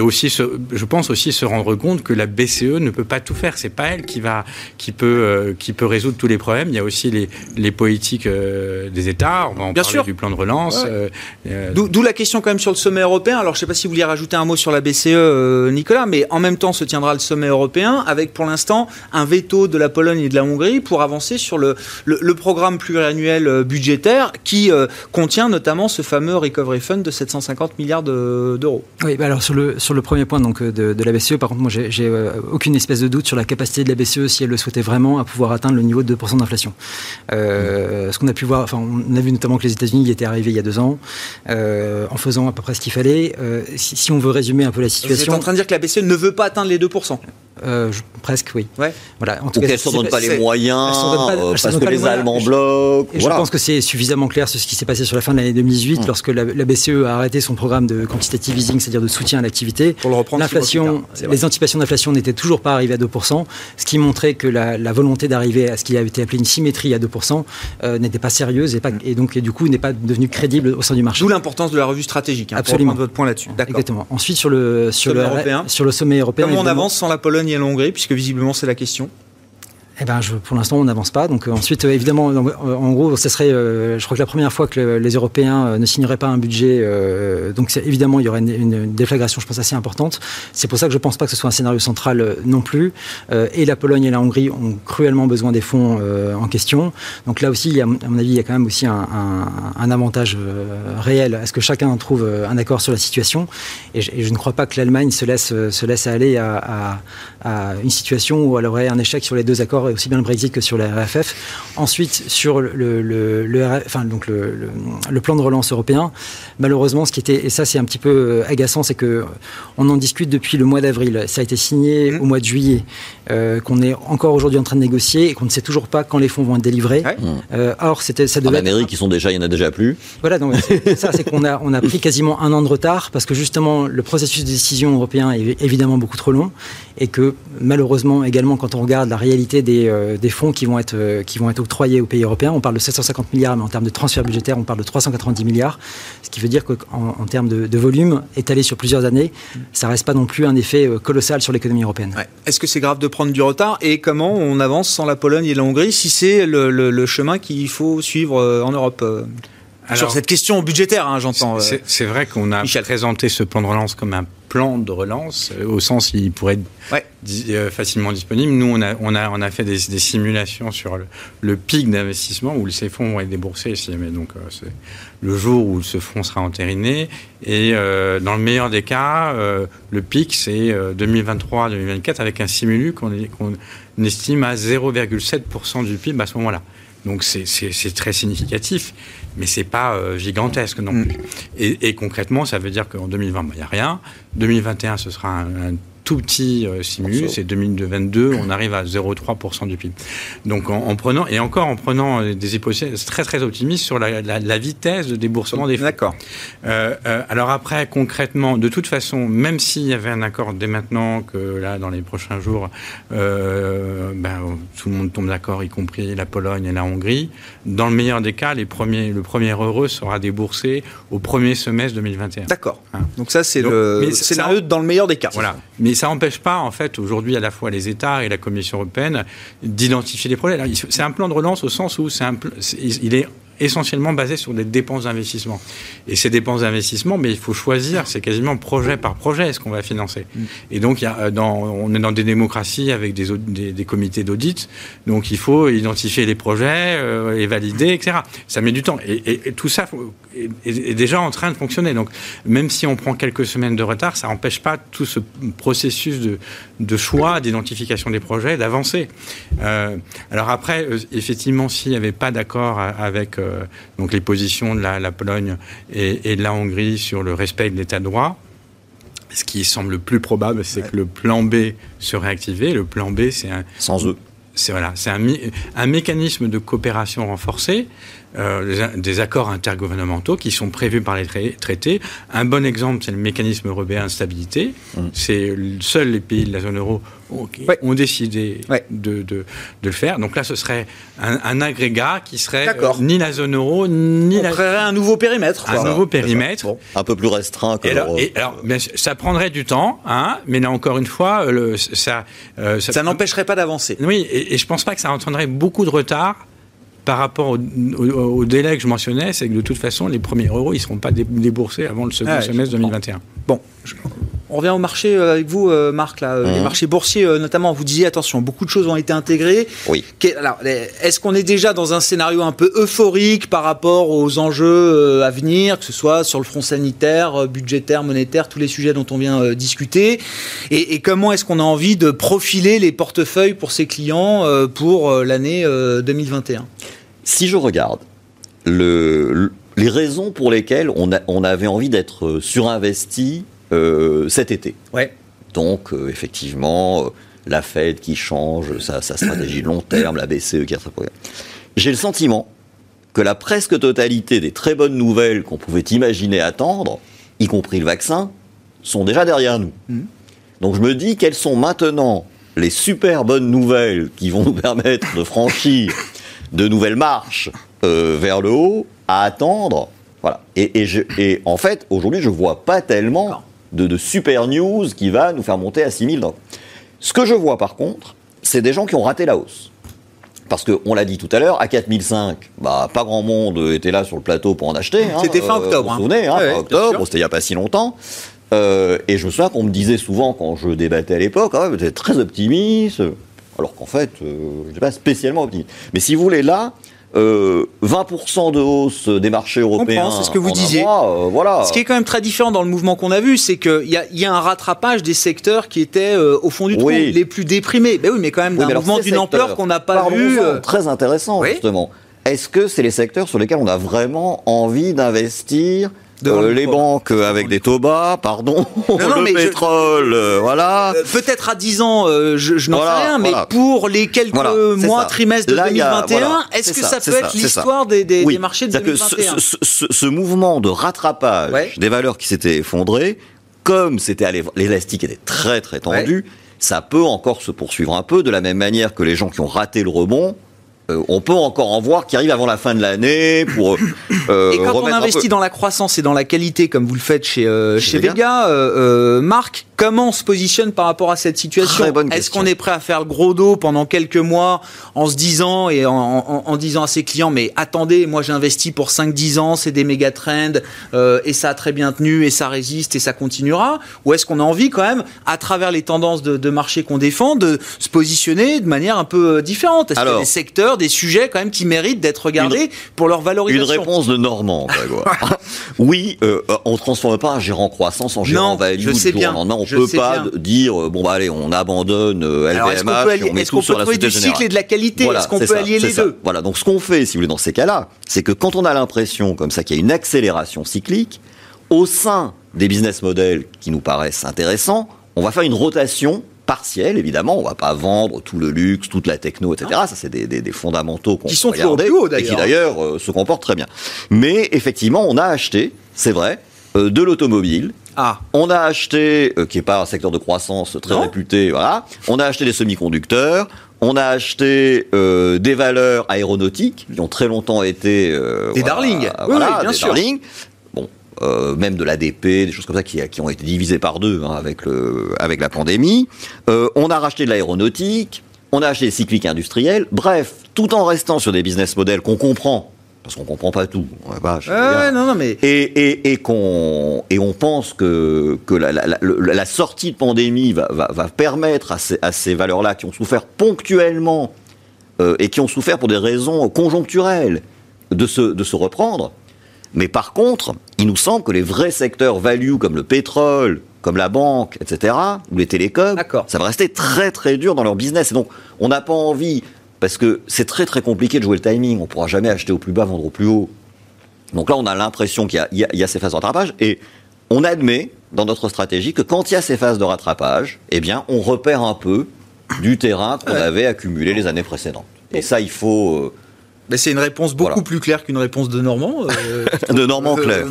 aussi, je pense aussi se rendre compte que la BCE ne peut pas tout faire. C'est pas elle qui va, qui peut, euh, qui peut résoudre tous les problèmes. Il y a aussi les, les politiques euh, des États. On va en Bien parler sûr. du plan de relance. Euh, d'où la question quand même sur le sommet européen. Alors je sais pas si vous vouliez rajouter un mot sur la BCE, Nicolas, mais en même temps se tiendra le sommet européen avec pour l'instant un veto de la Pologne et de la Hongrie pour avancer sur le, le, programme pluriannuel budgétaire qui contient notamment ce fameux recovery fund de 750 milliards d'euros. oui, bah alors sur sur le premier point donc, de, la BCE, par contre, moi, j'ai euh, aucune espèce de doute sur la capacité de la BCE, si elle le souhaitait vraiment, à pouvoir atteindre le niveau de 2% d'inflation. Euh, ce qu'on a pu voir, enfin, on a vu notamment que les États-Unis y étaient arrivés il y a deux ans, euh, en faisant à peu près ce qu'il fallait. Si, on veut résumer un peu la situation. Vous êtes en train de dire que la BCE ne veut pas atteindre les 2% presque, oui. Ouais. Voilà. En tout Ou qu'elles ne s'en donnent pas les moyens, parce que les, Allemands bloquent. je pense que c'est suffisamment clair sur ce qui s'est passé sur la fin de l'année 2018, lorsque la, BCE a arrêté son programme de quantitative easing, c'est-à-dire de soutien à l'activité. L'inflation, les anticipations d'inflation n'étaient toujours pas arrivées à 2%, ce qui montrait que la, volonté d'arriver à ce qui a été appelé une symétrie à 2% euh, n'était pas sérieuse et, pas, et donc et du coup n'est pas devenue crédible au sein du marché. D'où l'importance de la revue stratégique. Hein, Absolument. votre point là-dessus. Exactement. Ensuite sur le sur le, européen. sur le sommet européen. Comment on avance sans la Pologne et l'Hongrie, puisque visiblement c'est la question. Eh ben, pour l'instant, on n'avance pas. Donc, euh, ensuite, euh, évidemment, euh, en gros, ce serait, je crois que la première fois que les Européens ne signeraient pas un budget, donc évidemment, il y aurait une, déflagration, je pense, assez importante. C'est pour ça que je ne pense pas que ce soit un scénario central non plus. et la Pologne et la Hongrie ont cruellement besoin des fonds en question. Donc là aussi, à mon avis, il y a quand même aussi un, avantage réel à ce que chacun trouve un accord sur la situation. Et je, ne crois pas que l'Allemagne se laisse, se laisse aller à, une situation où elle aurait un échec sur les deux accords aussi bien le Brexit que sur la RFF. Ensuite, sur le, le, enfin, donc le, le, plan de relance européen, malheureusement, ce qui était, et ça c'est un petit peu euh, agaçant, c'est que on en discute depuis le mois d'avril. Ça a été signé mmh. au mois de juillet, euh, qu'on est encore aujourd'hui en train de négocier et qu'on ne sait toujours pas quand les fonds vont être délivrés. Euh, or, c'était, ça devait. En Amérique, ils sont déjà, il y en a déjà plus. Voilà, donc ça, c'est qu'on a, on a pris quasiment un an de retard parce que justement, le processus de décision européen est évidemment beaucoup trop long et que malheureusement également quand on regarde la réalité des, euh, des fonds qui vont, être, euh, qui vont être octroyés aux pays européens, on parle de 750 milliards, mais en termes de transfert budgétaire, on parle de 390 milliards, ce qui veut dire qu'en en termes de, volume étalé sur plusieurs années, ça reste pas non plus un effet euh, colossal sur l'économie européenne. Est-ce que c'est grave de prendre du retard et comment on avance sans la Pologne et la Hongrie si c'est le, le, chemin qu'il faut suivre en Europe sur cette question budgétaire, hein, j'entends. C'est vrai qu'on a présenté ce plan de relance comme un plan de relance, euh, au sens il pourrait être euh, facilement disponible. Nous, on a, on a, on a fait des, simulations sur le, pic d'investissement où ces fonds vont être déboursés, mais donc euh, c'est le jour où ce fonds sera entériné. Et dans le meilleur des cas, le pic, c'est 2023-2024 avec un simulu qu'on estime à 0,7% du PIB à ce moment-là. Donc c'est très significatif, mais c'est pas euh, gigantesque non mm. plus. Et, concrètement, ça veut dire qu'en 2020, il n'y a rien. 2021, ce sera un tout petit euh, c'est 2022, on arrive à 0,3% du PIB. Donc en, prenant, et encore en prenant euh, des hypothèses très très optimistes sur la, vitesse de déboursement des fonds. D'accord. Euh, alors après, concrètement, de toute façon, même s'il y avait un accord dès maintenant, que là, dans les prochains jours, ben, tout le monde tombe d'accord, y compris la Pologne et la Hongrie, dans le meilleur des cas, les premiers, le premier heureux sera déboursé au premier semestre 2021. D'accord. Hein. Donc ça, c'est le scénario dans le meilleur des cas. Voilà. Mais ça n'empêche pas, en fait, aujourd'hui, à la fois les États et la Commission européenne d'identifier les problèmes. C'est un plan de relance au sens où un, il est essentiellement basé sur des dépenses d'investissement. Et ces dépenses d'investissement, mais il faut choisir, c'est quasiment projet par projet ce qu'on va financer. Mm. Et donc, il y a, euh, dans, on est dans des démocraties avec des, des, des comités d'audit, donc il faut identifier les projets, euh, les valider, etc. Ça met du temps. Et, et, tout ça est, est, déjà en train de fonctionner. Donc, même si on prend quelques semaines de retard, ça n'empêche pas tout ce processus de, de choix, d'identification des projets, d'avancer. Euh, alors après, euh, effectivement, s'il n'y avait pas d'accord avec euh, donc les positions de la, Pologne et, de la Hongrie sur le respect de l'état de droit. Ce qui semble le plus probable, c'est que le plan B serait activé. Le plan B, c'est un... Sans eux. C'est voilà, un, un mécanisme de coopération renforcée euh, des accords intergouvernementaux qui sont prévus par les traités. Un bon exemple, c'est le mécanisme européen de stabilité. Mmh. C'est seuls les pays de la zone euro ont décidé de, de, le faire. Donc là, ce serait un, agrégat qui serait euh, ni la zone euro, ni On la... créerait un nouveau périmètre. Un nouveau périmètre. Un peu plus restreint que alors, alors ça prendrait du temps, hein, mais là, encore une fois, le, ça... Euh, ça, n'empêcherait pas d'avancer. Oui, et, et je ne pense pas que ça entraînerait beaucoup de retard par rapport au, délai que je mentionnais, c'est que de toute façon, les premiers euros, ils ne seront pas déboursés avant le second ah semestre 2021. Bon, on revient au marché euh, avec vous, euh, Marc, là, euh, les mhm. marchés boursiers notamment. Vous disiez, attention, beaucoup de choses ont été intégrées. Oui. Est-ce qu'on est déjà dans un scénario un peu euphorique par rapport aux enjeux à venir, que ce soit sur le front sanitaire, budgétaire, monétaire, tous les sujets dont on vient discuter? Et, et, comment est-ce qu'on a envie de profiler les portefeuilles pour ses clients pour l'année 2021 si je regarde les raisons pour lesquelles on, avait envie d'être surinvesti euh, cet été. Ouais. Donc, euh, effectivement, euh, la Fed qui change sa, stratégie de long terme, la BCE qui a J'ai le sentiment que la presque totalité des très bonnes nouvelles qu'on pouvait imaginer attendre, y compris le vaccin, sont déjà derrière nous. Mmh. Donc je me dis quelles sont maintenant les super bonnes nouvelles qui vont nous permettre de franchir de nouvelles marches euh, vers le haut à attendre. Voilà. Et, et, en fait, aujourd'hui, je ne vois pas tellement de, super news qui va nous faire monter à 6000. Ce que je vois par contre, c'est des gens qui ont raté la hausse. Parce qu'on l'a dit tout à l'heure, à 4005, bah, pas grand monde était là sur le plateau pour en acheter. Hein. C'était fin octobre. vous vous souvenez, hein, fin octobre, c'était il n'y a pas si longtemps. Euh, et je me souviens qu'on me disait souvent, quand je débattais à l'époque, ah, vous êtes très optimiste alors qu'en fait, euh, je n'étais pas spécialement optimiste. Mais si vous voulez, là, euh, 20% de hausse des marchés européens. C'est ce que vous disiez. Euh, voilà. Ce qui est quand même très différent dans le mouvement qu'on a vu, c'est qu'il y a, y a un rattrapage des secteurs qui étaient euh, au fond du trou, les plus déprimés. Ben oui, mais quand même d'un mouvement d'une ampleur qu'on n'a pas vu. Euh, très intéressant, justement. Est-ce que c'est les secteurs sur lesquels on a vraiment envie d'investir euh, les banques avec des taux bas, pardon, le pétrole, euh, voilà. Euh, peut-être à 10 ans, je, n'en sais rien, mais pour les quelques mois, trimestres de 2021, est-ce que ça, peut être l'histoire des, des, marchés de 2021 que ce, mouvement de rattrapage des valeurs qui s'étaient effondrées, comme c'était l'élastique était très très tendu, ça peut encore se poursuivre un peu de la même manière que les gens qui ont raté le rebond euh, on peut encore en voir qui arrivent avant la fin de l'année pour. Euh, et quand on investit dans la croissance et dans la qualité, comme vous le faites chez, euh, chez, Vega, Marc, comment on se positionne par rapport à cette situation Est-ce qu'on est prêt à faire le gros dos pendant quelques mois en se disant et en, disant à ses clients mais attendez, moi j'investis pour 5-10 ans, c'est des méga trends et ça a très bien tenu et ça résiste et ça continuera Ou est-ce qu'on a envie quand même, à travers les tendances de, marché qu'on défend, de se positionner de manière un peu différente Est-ce qu'il y a des secteurs des sujets quand même qui méritent d'être regardés pour leur valorisation. Une réponse de Normand, oui, euh, on ne transforme pas un gérant croissance en gérant value je sais bien, On ne peut pas dire, euh, bon, bah allez, on abandonne euh, LVMH, on met tout sur la Est-ce qu'on peut du cycle et de la qualité Est-ce qu'on peut allier les deux? Voilà, donc ce qu'on fait, si vous voulez, dans ces cas-là, c'est que quand on a l'impression comme ça qu'il y a une accélération cyclique, au sein des business models qui nous paraissent intéressants, on va faire une rotation partiel, évidemment. On va pas vendre tout le luxe, toute la techno, etc. Ça, c'est des, fondamentaux qu'on qui sont toujours plus hauts, et qui d'ailleurs euh, se comportent très bien. Mais effectivement, on a acheté, c'est vrai, euh, de l'automobile. Ah. On a acheté, euh, qui est pas un secteur de croissance très réputé, voilà. On a acheté des semi-conducteurs. On a acheté des valeurs aéronautiques qui ont très longtemps été des darlings, voilà, bien des sûr. Darlings. Euh, même de l'ADP, des choses comme ça qui, qui ont été divisées par deux hein, avec, le, avec la pandémie. Euh, on a racheté de l'aéronautique, on a acheté des cycliques industriels. Bref, tout en restant sur des business models qu'on comprend parce qu'on comprend pas tout. non, non, mais... et, et, et, qu'on, et on pense que, que la, la, la, sortie de pandémie va, va, va permettre à ces, à ces valeurs-là qui ont souffert ponctuellement euh, et qui ont souffert pour des raisons conjoncturelles de se, de se reprendre. Mais par contre, il nous semble que les vrais secteurs value comme le pétrole, comme la banque, etc., ou les télécoms, ça va rester très très dur dans leur business. Et donc, on n'a pas envie, parce que c'est très très compliqué de jouer le timing. On ne pourra jamais acheter au plus bas, vendre au plus haut. Donc là, on a l'impression qu'il y, a ces phases de rattrapage. Et on admet dans notre stratégie que quand il y a ces phases de rattrapage, eh bien, on repère un peu du terrain qu'on avait accumulé les années précédentes. Et ça, il faut euh, c'est une réponse beaucoup plus claire qu'une réponse de Normand. Euh, de Normand euh, clair.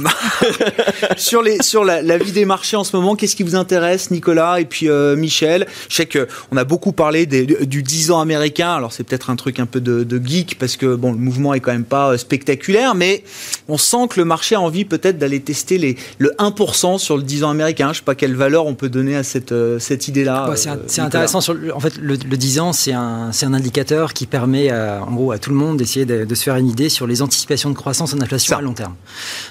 sur les, sur la, vie des marchés en ce moment, qu'est-ce qui vous intéresse, Nicolas et puis euh, Michel? Je sais qu'on a beaucoup parlé du 10 ans américain. Alors c'est peut-être un truc un peu de, geek parce que bon, le mouvement est quand même pas spectaculaire, mais on sent que le marché a envie peut-être d'aller tester les, le 1% sur le 10 ans américain. Je sais pas quelle valeur on peut donner à cette, cette idée-là. c'est intéressant. Sur en fait, le, 10 ans, c'est un, un indicateur qui permet en gros à tout le monde d'essayer de, se faire une idée sur les anticipations de croissance en inflation à long terme.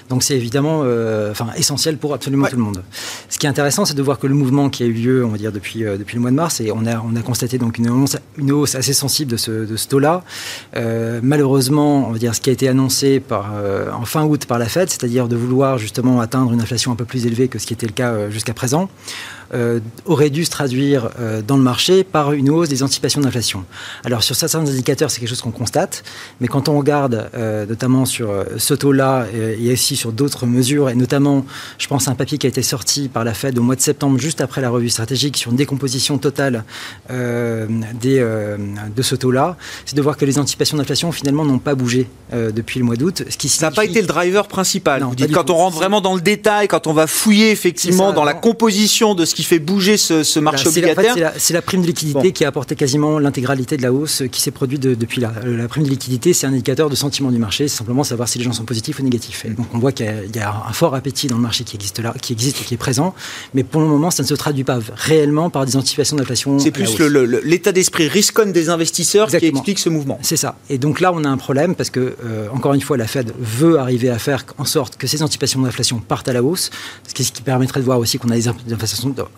Donc c'est évidemment euh, enfin, essentiel pour absolument tout le monde. Ce qui est intéressant, c'est de voir que le mouvement qui a eu lieu, on va dire, depuis, euh, depuis le mois de mars, et on a, on a constaté donc une hausse, une hausse assez sensible de ce, de ce taux-là. Euh, malheureusement, on va dire, ce qui a été annoncé par, en fin août par la Fed, c'est-à-dire de vouloir justement atteindre une inflation un peu plus élevée que ce qui était le cas jusqu'à présent, euh, aurait dû se traduire euh, dans le marché par une hausse des anticipations d'inflation. Alors sur certains indicateurs, c'est quelque chose qu'on constate, mais quand on regarde euh, notamment sur ce taux-là et aussi sur d'autres mesures, et notamment, je pense à un papier qui a été sorti par la Fed au mois de septembre, juste après la revue stratégique, sur une décomposition totale des, de ce taux-là, c'est de voir que les anticipations d'inflation finalement n'ont pas bougé depuis le mois d'août. Ce qui Ça n'a pas été le driver principal. quand on rentre vraiment dans le détail, quand on va fouiller effectivement dans la composition de ce qui fait bouger ce, marché obligataire. C'est la, prime de liquidité qui a apporté quasiment l'intégralité de la hausse qui s'est produite depuis là. Euh, la prime de liquidité, c'est un indicateur de sentiment du marché, c'est simplement savoir si les gens sont positifs ou négatifs. donc on voit qu'il y, a un fort appétit dans le marché qui existe là, qui existe et qui est présent, mais pour le moment, ça ne se traduit pas réellement par des anticipations d'inflation. C'est plus l'état d'esprit risconne des investisseurs qui explique ce mouvement. C'est ça. Et donc là, on a un problème parce que, euh, encore une fois, la Fed veut arriver à faire en sorte que ces anticipations d'inflation partent à la hausse, ce qui permettrait de voir aussi qu'on a des,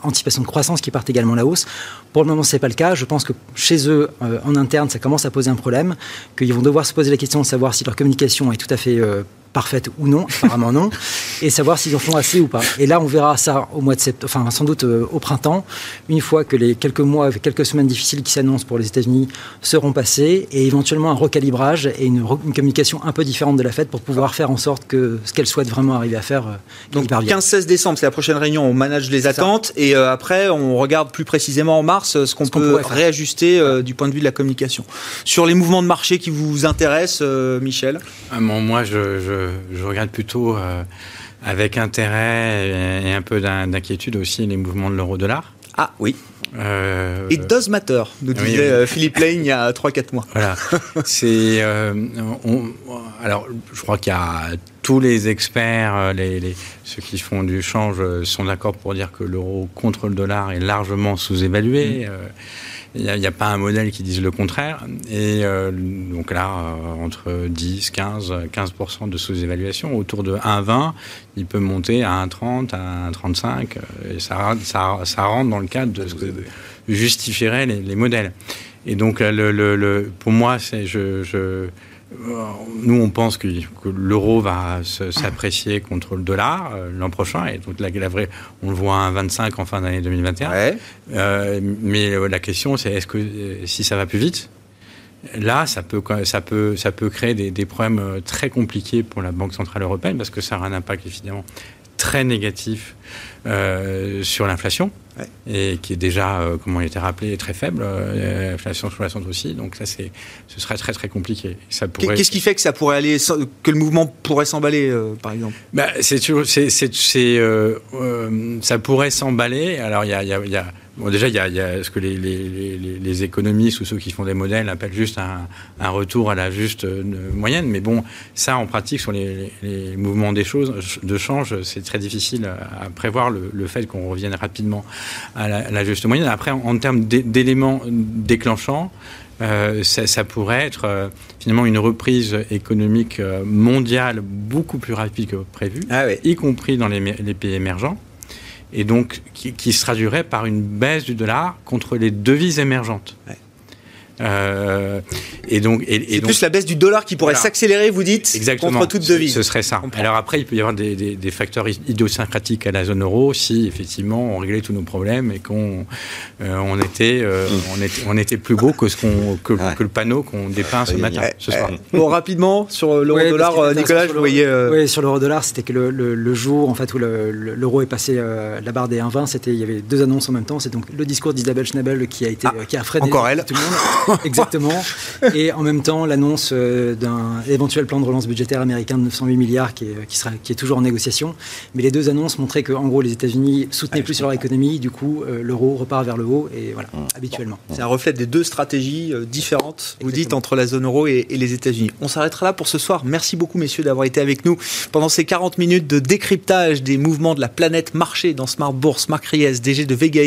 anticipation de croissance qui partent également la hausse. Pour le moment, ce n'est pas le cas. Je pense que chez eux, en interne, ça commence à poser un problème, qu'ils vont devoir se poser la question de savoir si leur communication est tout à fait parfaite ou non, apparemment non, et savoir s'ils en font assez ou pas. Et là, on verra ça au mois de septembre, enfin sans doute euh, au printemps, une fois que les quelques mois, quelques semaines difficiles qui s'annoncent pour les États-Unis seront passées, et éventuellement un recalibrage et une, communication un peu différente de la Fed pour pouvoir faire en sorte que ce qu'elle souhaite vraiment arriver à faire. Euh, Donc 15-16 décembre, c'est la prochaine réunion, on manage les attentes, et euh, après on regarde plus précisément en mars ce qu'on peut réajuster du point de vue de la communication. Sur les mouvements de marché qui vous intéressent, Michel? Ah, Moi, je je, regarde plutôt euh, avec intérêt et, un peu d'inquiétude aussi les mouvements de l'euro-dollar. Ah oui. Euh, It does matter, nous disait euh, Philippe Lane il y a 3-4 mois. Voilà. C'est, alors, je crois qu'il y a tous les experts, les, ceux qui font du change, sont d'accord pour dire que l'euro contre le dollar est largement sous-évalué. Mm. Il n'y a, pas un modèle qui dise le contraire. Et euh, donc là, euh, entre 10, 15, 15% de sous-évaluation, autour de 1,20, il peut monter à 1,30, à 1,35. Euh, et ça, ça, ça, rentre dans le cadre de ce que justifieraient les, les modèles. Et donc, pour moi, c'est nous, on pense que, l'euro va s'apprécier contre le dollar euh, l'an prochain. Et donc, la, la, vraie, on le voit à 1,25 en fin d'année 2021. Euh, mais euh, la question, c'est est-ce que si ça va plus vite, là, ça peut, ça peut, ça peut créer des, des, problèmes très compliqués pour la Banque Centrale Européenne parce que ça aura un impact évidemment très négatif euh, sur l'inflation, et qui est déjà, euh, comme on été rappelé, très faible. Euh, l'inflation sous-jacente aussi, donc ça, c'est, ce serait très très compliqué. Ça pourrait... Qu'est-ce qui fait que ça pourrait aller, que le mouvement pourrait s'emballer, par exemple? Bah, c'est, c'est, c'est, ça pourrait s'emballer. Alors il y a, y a Bon, déjà, il y, a, ce que les, les, les, économistes ou ceux qui font des modèles appellent juste un, un retour à la juste euh, moyenne. Mais bon, ça, en pratique, sur les, mouvements des choses, de change, c'est très difficile à prévoir le, le fait qu'on revienne rapidement à la, juste moyenne. Après, en, termes d'éléments déclenchants, euh, ça, ça, pourrait être euh, finalement une reprise économique mondiale beaucoup plus rapide que prévu, ah y compris dans les, les pays émergents et donc qui, se traduirait par une baisse du dollar contre les devises émergentes. Euh, et donc, et, c'est plus la baisse du dollar qui pourrait s'accélérer, vous dites, Exactement. contre toute devise. Ce serait ça. Alors après, il peut y avoir des, des, facteurs idiosyncratiques à la zone euro si effectivement on réglait tous nos problèmes et qu'on euh, on était, euh, on était, on était plus beau que ce qu'on que, que, le panneau qu'on dépeint ce matin, ce soir. Bon, rapidement sur l'euro dollar, Nicolas, vous voyez. Oui, sur l'euro dollar, c'était que le, le, jour en fait où l'euro est passé la barre des 1,20, c'était il y avait deux annonces en même temps. C'est donc le discours d'Isabelle Schnabel qui a été ah, qui a freiné encore elle. tout le monde. Exactement. Et en même temps, l'annonce euh, d'un éventuel plan de relance budgétaire américain de 908 milliards qui est, qui, sera, qui est toujours en négociation. Mais les deux annonces montraient que, en gros, les États-Unis soutenaient plus leur économie. Du coup, euh, l'euro repart vers le haut. Et voilà, habituellement. C'est un reflet des deux stratégies euh, différentes, vous dites, entre la zone euro et, les États-Unis. On s'arrêtera là pour ce soir. Merci beaucoup, messieurs, d'avoir été avec nous pendant ces 40 minutes de décryptage des mouvements de la planète marché dans Smart Bourse. Marc Ries, DG de Vega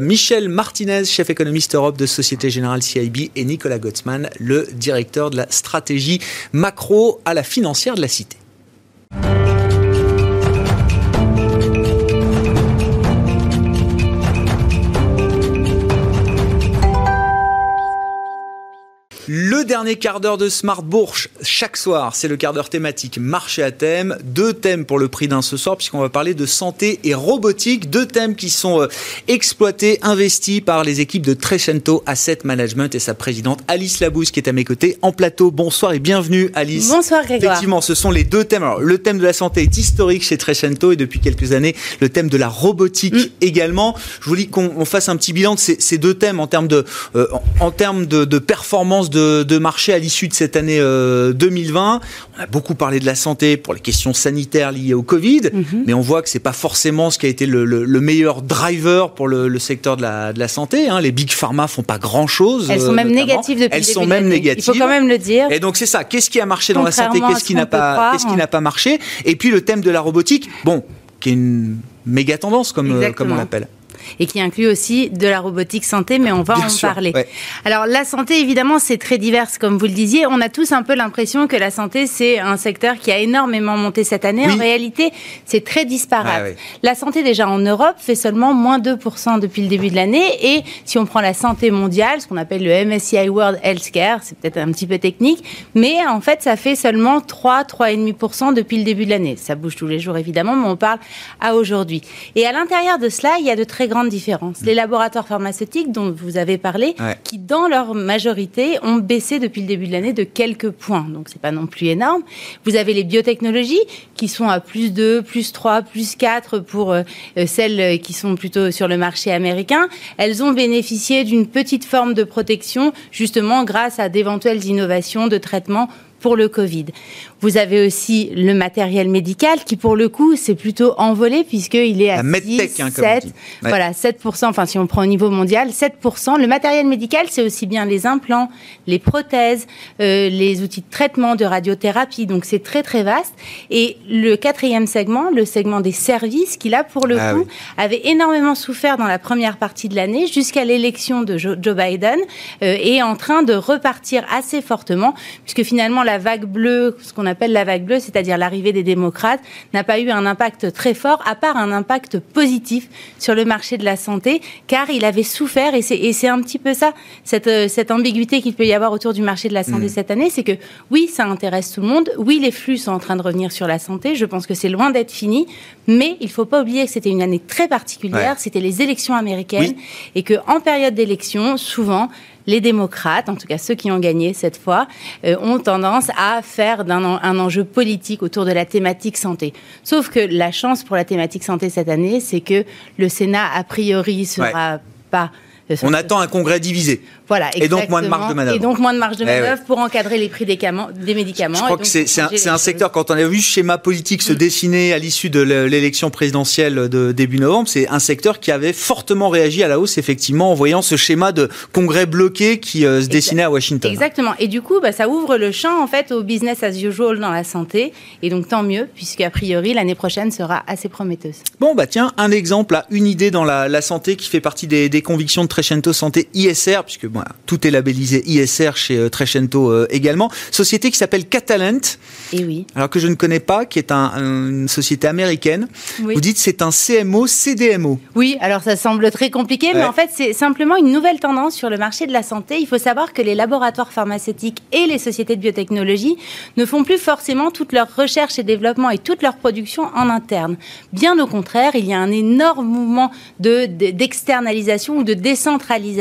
Michel Martinez, chef économiste Europe de Société Générale Et Nicolas Gottsman, le directeur de la stratégie macro à la financière de la Cité. Le dernier quart d'heure de Smart Bourse, chaque soir, c'est le quart d'heure thématique marché à thème. Deux thèmes pour le prix d'un ce soir, puisqu'on va parler de santé et robotique. Deux thèmes qui sont euh, exploités, investis par les équipes de Trecento Asset Management et sa présidente Alice Labousse qui est à mes côtés en plateau. Bonsoir et bienvenue Alice. Bonsoir Grégoire. Effectivement, ce sont les deux thèmes. Alors, le thème de la santé est historique chez Trecento et depuis quelques années, le thème de la robotique mm. également. Je vous dis qu'on fasse un petit bilan de ces, deux thèmes en termes de, euh, en, termes de, de performance de, marché à l'issue de cette année 2020. Euh, on a beaucoup parlé de la santé pour les questions sanitaires liées au Covid, mhm. mais on voit que c'est pas forcément ce qui a été le, meilleur driver pour le, secteur de la, de la santé. Hein. Les big pharma font pas grand chose. Elles sont même négatives depuis Elles sont même négatives. Il faut quand même le dire. Et donc c'est ça. Qu'est-ce qui a marché dans la santé? Qu'est-ce qui n'a pas Qu'est-ce qui n'a pas marché? Et puis le thème de la robotique. Bon, qui est une méga tendance comme, comme on l'appelle. Et qui inclut aussi de la robotique santé, mais on va en parler. Alors la santé, évidemment, c'est très divers, comme vous le disiez. On a tous un peu l'impression que la santé, c'est un secteur qui a énormément monté cette année. En réalité, c'est très disparate. La santé, déjà en Europe, fait seulement moins 2% depuis le début de l'année. Et si on prend la santé mondiale, ce qu'on appelle le MSCI World Healthcare, c'est peut-être un petit peu technique, mais en fait, ça fait seulement 3, 3,5% depuis le début de l'année. Ça bouge tous les jours, évidemment, mais on parle à aujourd'hui. Et à l'intérieur de cela, il y a de très grandes différences. Les laboratoires pharmaceutiques dont vous avez parlé, qui dans leur majorité ont baissé depuis le début de l'année de quelques points. Donc c'est pas non plus énorme. Vous avez les biotechnologies qui sont à plus 2, plus 3, plus 4 pour euh, celles qui sont plutôt sur le marché américain. Elles ont bénéficié d'une petite forme de protection justement grâce à d'éventuelles innovations de traitement pour le Covid. Vous avez aussi le matériel médical qui, pour le coup, c'est plutôt envolé puisqu'il est à 6, 7, voilà, 7%, enfin si on prend au niveau mondial, 7%. Le matériel médical, c'est aussi bien les implants, les prothèses, euh, les outils de traitement, de radiothérapie. Donc c'est très très vaste. Et le quatrième segment, le segment des services, qui là, pour le ah coup, avait énormément souffert dans la première partie de l'année jusqu'à l'élection de Joe, Biden, euh, est en train de repartir assez fortement puisque finalement la vague bleue, ce qu'on appelle la vague bleue, c'est-à-dire l'arrivée des démocrates, n'a pas eu un impact très fort, à part un impact positif sur le marché de la santé, car il avait souffert, et c'est un petit peu ça, cette, euh, cette ambiguïté qu'il peut y avoir autour du marché de la santé mm. cette année, c'est que oui, ça intéresse tout le monde, oui, les flux sont en train de revenir sur la santé, je pense que c'est loin d'être fini, mais il ne faut pas oublier que c'était une année très particulière, c'était les élections américaines, et que en période d'élection, souvent, les démocrates, en tout cas ceux qui ont gagné cette fois, euh, ont tendance à faire d'un un enjeu politique autour de la thématique santé. Sauf que la chance pour la thématique santé cette année, c'est que le Sénat, a priori, sera pas on attend un congrès divisé. Voilà, Et donc moins de marge de manœuvre. Et donc moins de marge de eh manœuvre pour encadrer les prix des, des médicaments. Je crois que c'est un, secteur, quand on a vu ce schéma politique se mm. dessiner à l'issue de l'élection présidentielle de début novembre, c'est un secteur qui avait fortement réagi à la hausse, effectivement, en voyant ce schéma de congrès bloqué qui euh, se dessinait à Washington. Exactement. Et du coup, bah, ça ouvre le champ, en fait, au business as usual dans la santé. Et donc tant mieux, puisque a priori, l'année prochaine sera assez prometteuse. Bon, bah tiens, un exemple, une idée dans la, santé qui fait partie des, des convictions de Trecento Santé ISR, puisque tout est labellisé ISR chez euh, Trecento euh, également. Société qui s'appelle Catalent. Et eh oui. Alors que je ne connais pas, qui est une société américaine. Vous dites c'est un CMO, CDMO. Oui, alors ça semble très compliqué, mais en fait c'est simplement une nouvelle tendance sur le marché de la santé. Il faut savoir que les laboratoires pharmaceutiques et les sociétés de biotechnologie ne font plus forcément toute leur recherche et développement et toute leur production en interne. Bien au contraire, il y a un énorme mouvement de d'externalisation ou de décentralisation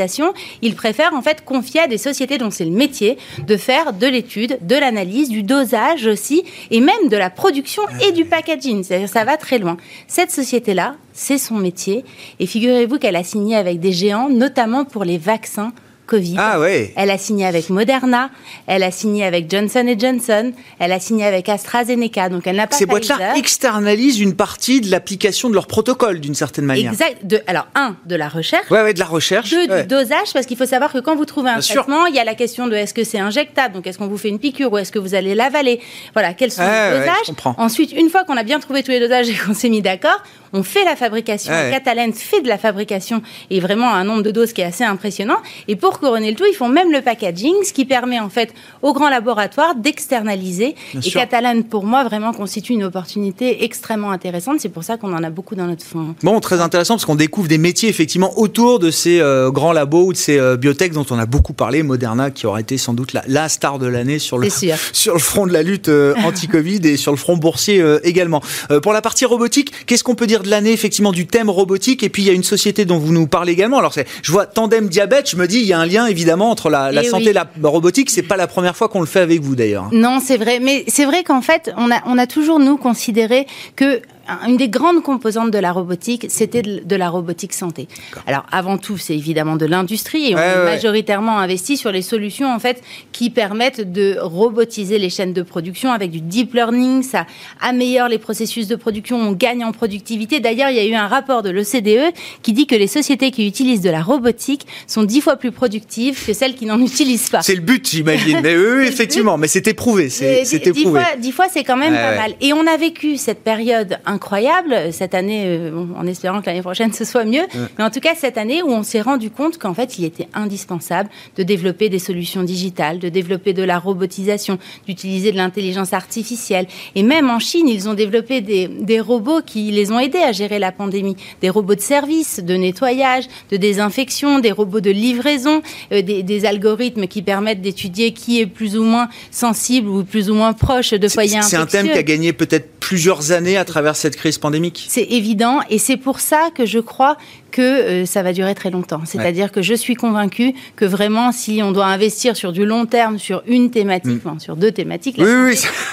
ils préfèrent en fait confier à des sociétés dont c'est le métier de faire de l'étude, de l'analyse, du dosage aussi, et même de la production et du packaging. C'est-à-dire ça va très loin. Cette société-là, c'est son métier, et figurez-vous qu'elle a signé avec des géants, notamment pour les vaccins Covid. Ah ouais. Elle a signé avec Moderna, elle a signé avec Johnson Johnson, elle a signé avec AstraZeneca. Donc elle n'a pas. Ces boîtes-là externalisent une partie de l'application de leur protocole d'une certaine manière. Exact. De, alors un de la recherche. Ouais, ouais de la recherche. Deux du dosage parce qu'il faut savoir que quand vous trouvez un traitement, il y a la question de est-ce que c'est injectable, donc est-ce qu'on vous fait une piqûre ou est-ce que vous allez l'avaler. Voilà, quels sont les dosages. Ensuite, une fois qu'on a bien trouvé tous les dosages et qu'on s'est mis d'accord, on fait la fabrication. Ouais. Catalan fait de la fabrication et vraiment un nombre de doses qui est assez impressionnant. Et pour couronner le tout, ils font même le packaging, ce qui permet en fait aux grands laboratoires d'externaliser. Et Catalan, pour moi, vraiment constitue une opportunité extrêmement intéressante. C'est pour ça qu'on en a beaucoup dans notre fonds. Bon, très intéressant parce qu'on découvre des métiers effectivement autour de ces euh, grands labos ou de ces euh, biotech dont on a beaucoup parlé. Moderna qui aurait été sans doute la, star de l'année sur le, sur le front de la lutte euh, anti-Covid et sur le front boursier également. pour la partie robotique, qu'est-ce qu'on peut dire de l'année effectivement du thème robotique et puis il y a une société dont vous nous parlez également. Alors je vois tandem diabète, je me dis il y a un lien évidemment entre la, eh santé et la robotique. C'est pas la première fois qu'on le fait avec vous d'ailleurs. Non, c'est vrai, mais c'est vrai qu'en fait on a on a toujours nous considéré que une des grandes composantes de la robotique, c'était de, la robotique santé. Alors avant tout, c'est évidemment de l'industrie et on est majoritairement investi sur les solutions en fait qui permettent de robotiser les chaînes de production avec du deep learning. Ça améliore les processus de production, on gagne en productivité. D'ailleurs, il y a eu un rapport de l'OCDE qui dit que les sociétés qui utilisent de la robotique sont dix fois plus productives que celles qui n'en utilisent pas. C'est le but, j'imagine. mais oui, effectivement, mais c'est éprouvé. C'est dix fois, dix fois, c'est quand même pas mal. Et on a vécu cette période incroyable. Cette année, en espérant que l'année prochaine ce soit mieux, mais en tout cas cette année où on s'est rendu compte qu'en fait il était indispensable de développer des solutions digitales, de développer de la robotisation, d'utiliser de l'intelligence artificielle. Et même en Chine, ils ont développé des, des robots qui les ont aidés à gérer la pandémie, des robots de service, de nettoyage, de désinfection, des robots de livraison, euh, des, des, algorithmes qui permettent d'étudier qui est plus ou moins sensible ou plus ou moins proche de foyers C'est un thème qui a gagné peut-être plusieurs années à travers cette crise pandémique. C'est évident et c'est pour ça que je crois que euh, ça va durer très longtemps. C'est-à-dire que je suis convaincue que vraiment, si on doit investir sur du long terme, sur une thématique, mm. sur deux thématiques,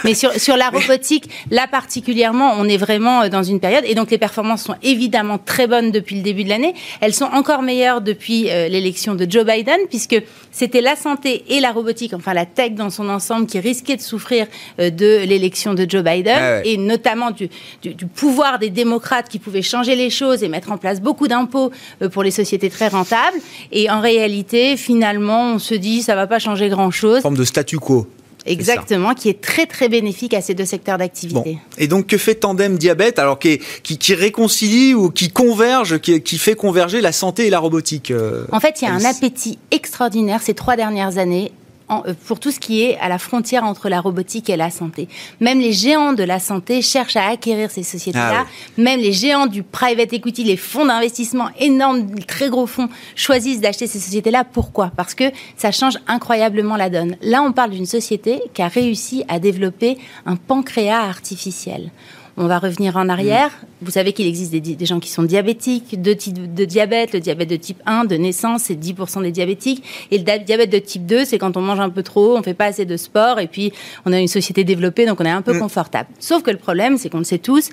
mais sur, sur la robotique, là particulièrement, on est vraiment euh, dans une période. Et donc les performances sont évidemment très bonnes depuis le début de l'année. Elles sont encore meilleures depuis euh, l'élection de Joe Biden, puisque c'était la santé et la robotique, enfin la tech dans son ensemble, qui risquaient de souffrir de l'élection de Joe Biden, ah et notamment du, du, du pouvoir des démocrates qui pouvaient changer les choses et mettre en place beaucoup d'impôts euh, pour les sociétés très rentables. Et en réalité, finalement, on se dit ça va pas changer grand-chose. Forme de statu quo. Exactement, qui est très très bénéfique à ces deux secteurs d'activité. Et donc que fait Tandem Diabète alors qui, qui, réconcilie ou qui converge, qui, fait converger la santé et la robotique euh, En fait, il y a un appétit extraordinaire ces trois dernières années euh, pour tout ce qui est à la frontière entre la robotique et la santé. Même les géants de la santé cherchent à acquérir ces sociétés-là. Ah Même les géants du private equity, les fonds d'investissement énormes, très gros fonds, choisissent d'acheter ces sociétés-là. Pourquoi? Parce que ça change incroyablement la donne. Là, on parle d'une société qui a réussi à développer un pancréas artificiel. On va revenir en arrière. Vous savez qu'il existe des, gens qui sont diabétiques, deux types de diabète. Le diabète de type 1, de naissance, c'est 10% des diabétiques. Et le diabète de type 2, c'est quand on mange un peu trop, on fait pas assez de sport, et puis on a une société développée, donc on est un peu mm. confortable. Sauf que le problème, c'est qu'on le sait tous,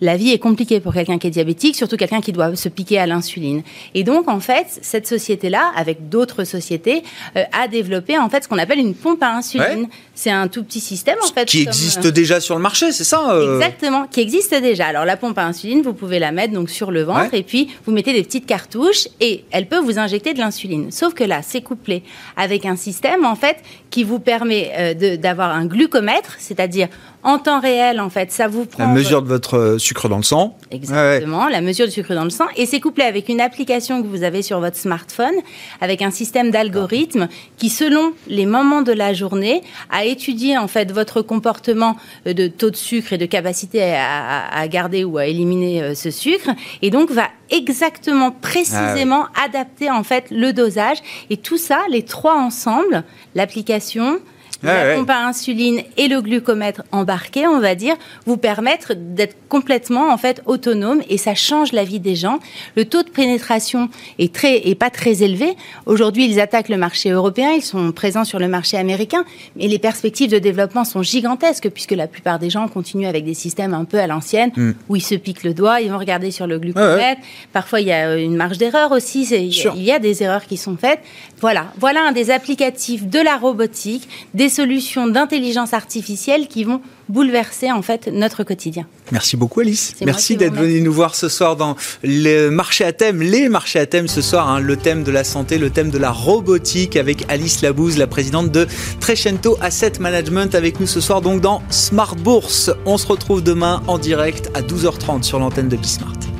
la vie est compliquée pour quelqu'un qui est diabétique, surtout quelqu'un qui doit se piquer à l'insuline. Et donc, en fait, cette société-là, avec d'autres sociétés, euh, a développé en fait ce qu'on appelle une pompe à insuline. C'est un tout petit système en fait. Qui existe euh, déjà sur le marché, c'est ça euh Exactement, qui existe déjà. Alors la pompe à insuline, vous pouvez la mettre donc sur le ventre et puis vous mettez des petites cartouches et elle peut vous injecter de l'insuline. Sauf que là, c'est couplé avec un système en fait qui vous permet d'avoir un glucomètre, c'est-à-dire en temps réel, en fait, ça vous prend. La mesure de votre euh, sucre dans le sang. Exactement, la mesure du sucre dans le sang. Et c'est couplé avec une application que vous avez sur votre smartphone, avec un système d'algorithmes qui, selon les moments de la journée, a étudié, en fait, votre comportement euh, de taux de sucre et de capacité à, garder ou à éliminer euh, ce sucre. Et donc, va exactement, précisément ah adapter, en fait, le dosage. Et tout ça, les trois ensemble, l'application, la pompe à insuline et le glucomètre embarqué, on va dire, vous permettre d'être complètement en fait autonome et ça change la vie des gens. Le taux de pénétration est très est pas très élevé. Aujourd'hui, ils attaquent le marché européen, ils sont présents sur le marché américain, mais les perspectives de développement sont gigantesques puisque la plupart des gens continuent avec des systèmes un peu à l'ancienne hmm. où ils se piquent le doigt, ils vont regarder sur le glucomètre. Parfois, il y a une marge d'erreur aussi, il y a des erreurs qui sont faites. Voilà, voilà un des applicatifs de la robotique, des solutions d'intelligence artificielle qui vont bouleverser en fait notre quotidien. Merci beaucoup Alice. Merci d'être venue nous voir ce soir dans le marché à thème, les marchés à thème ce soir, hein, le thème de la santé, le thème de la robotique avec Alice Labouze, la présidente de Trecento Asset Management avec nous ce soir donc dans Smart Bourse. On se retrouve demain en direct à 12h30 sur l'antenne de Bismart.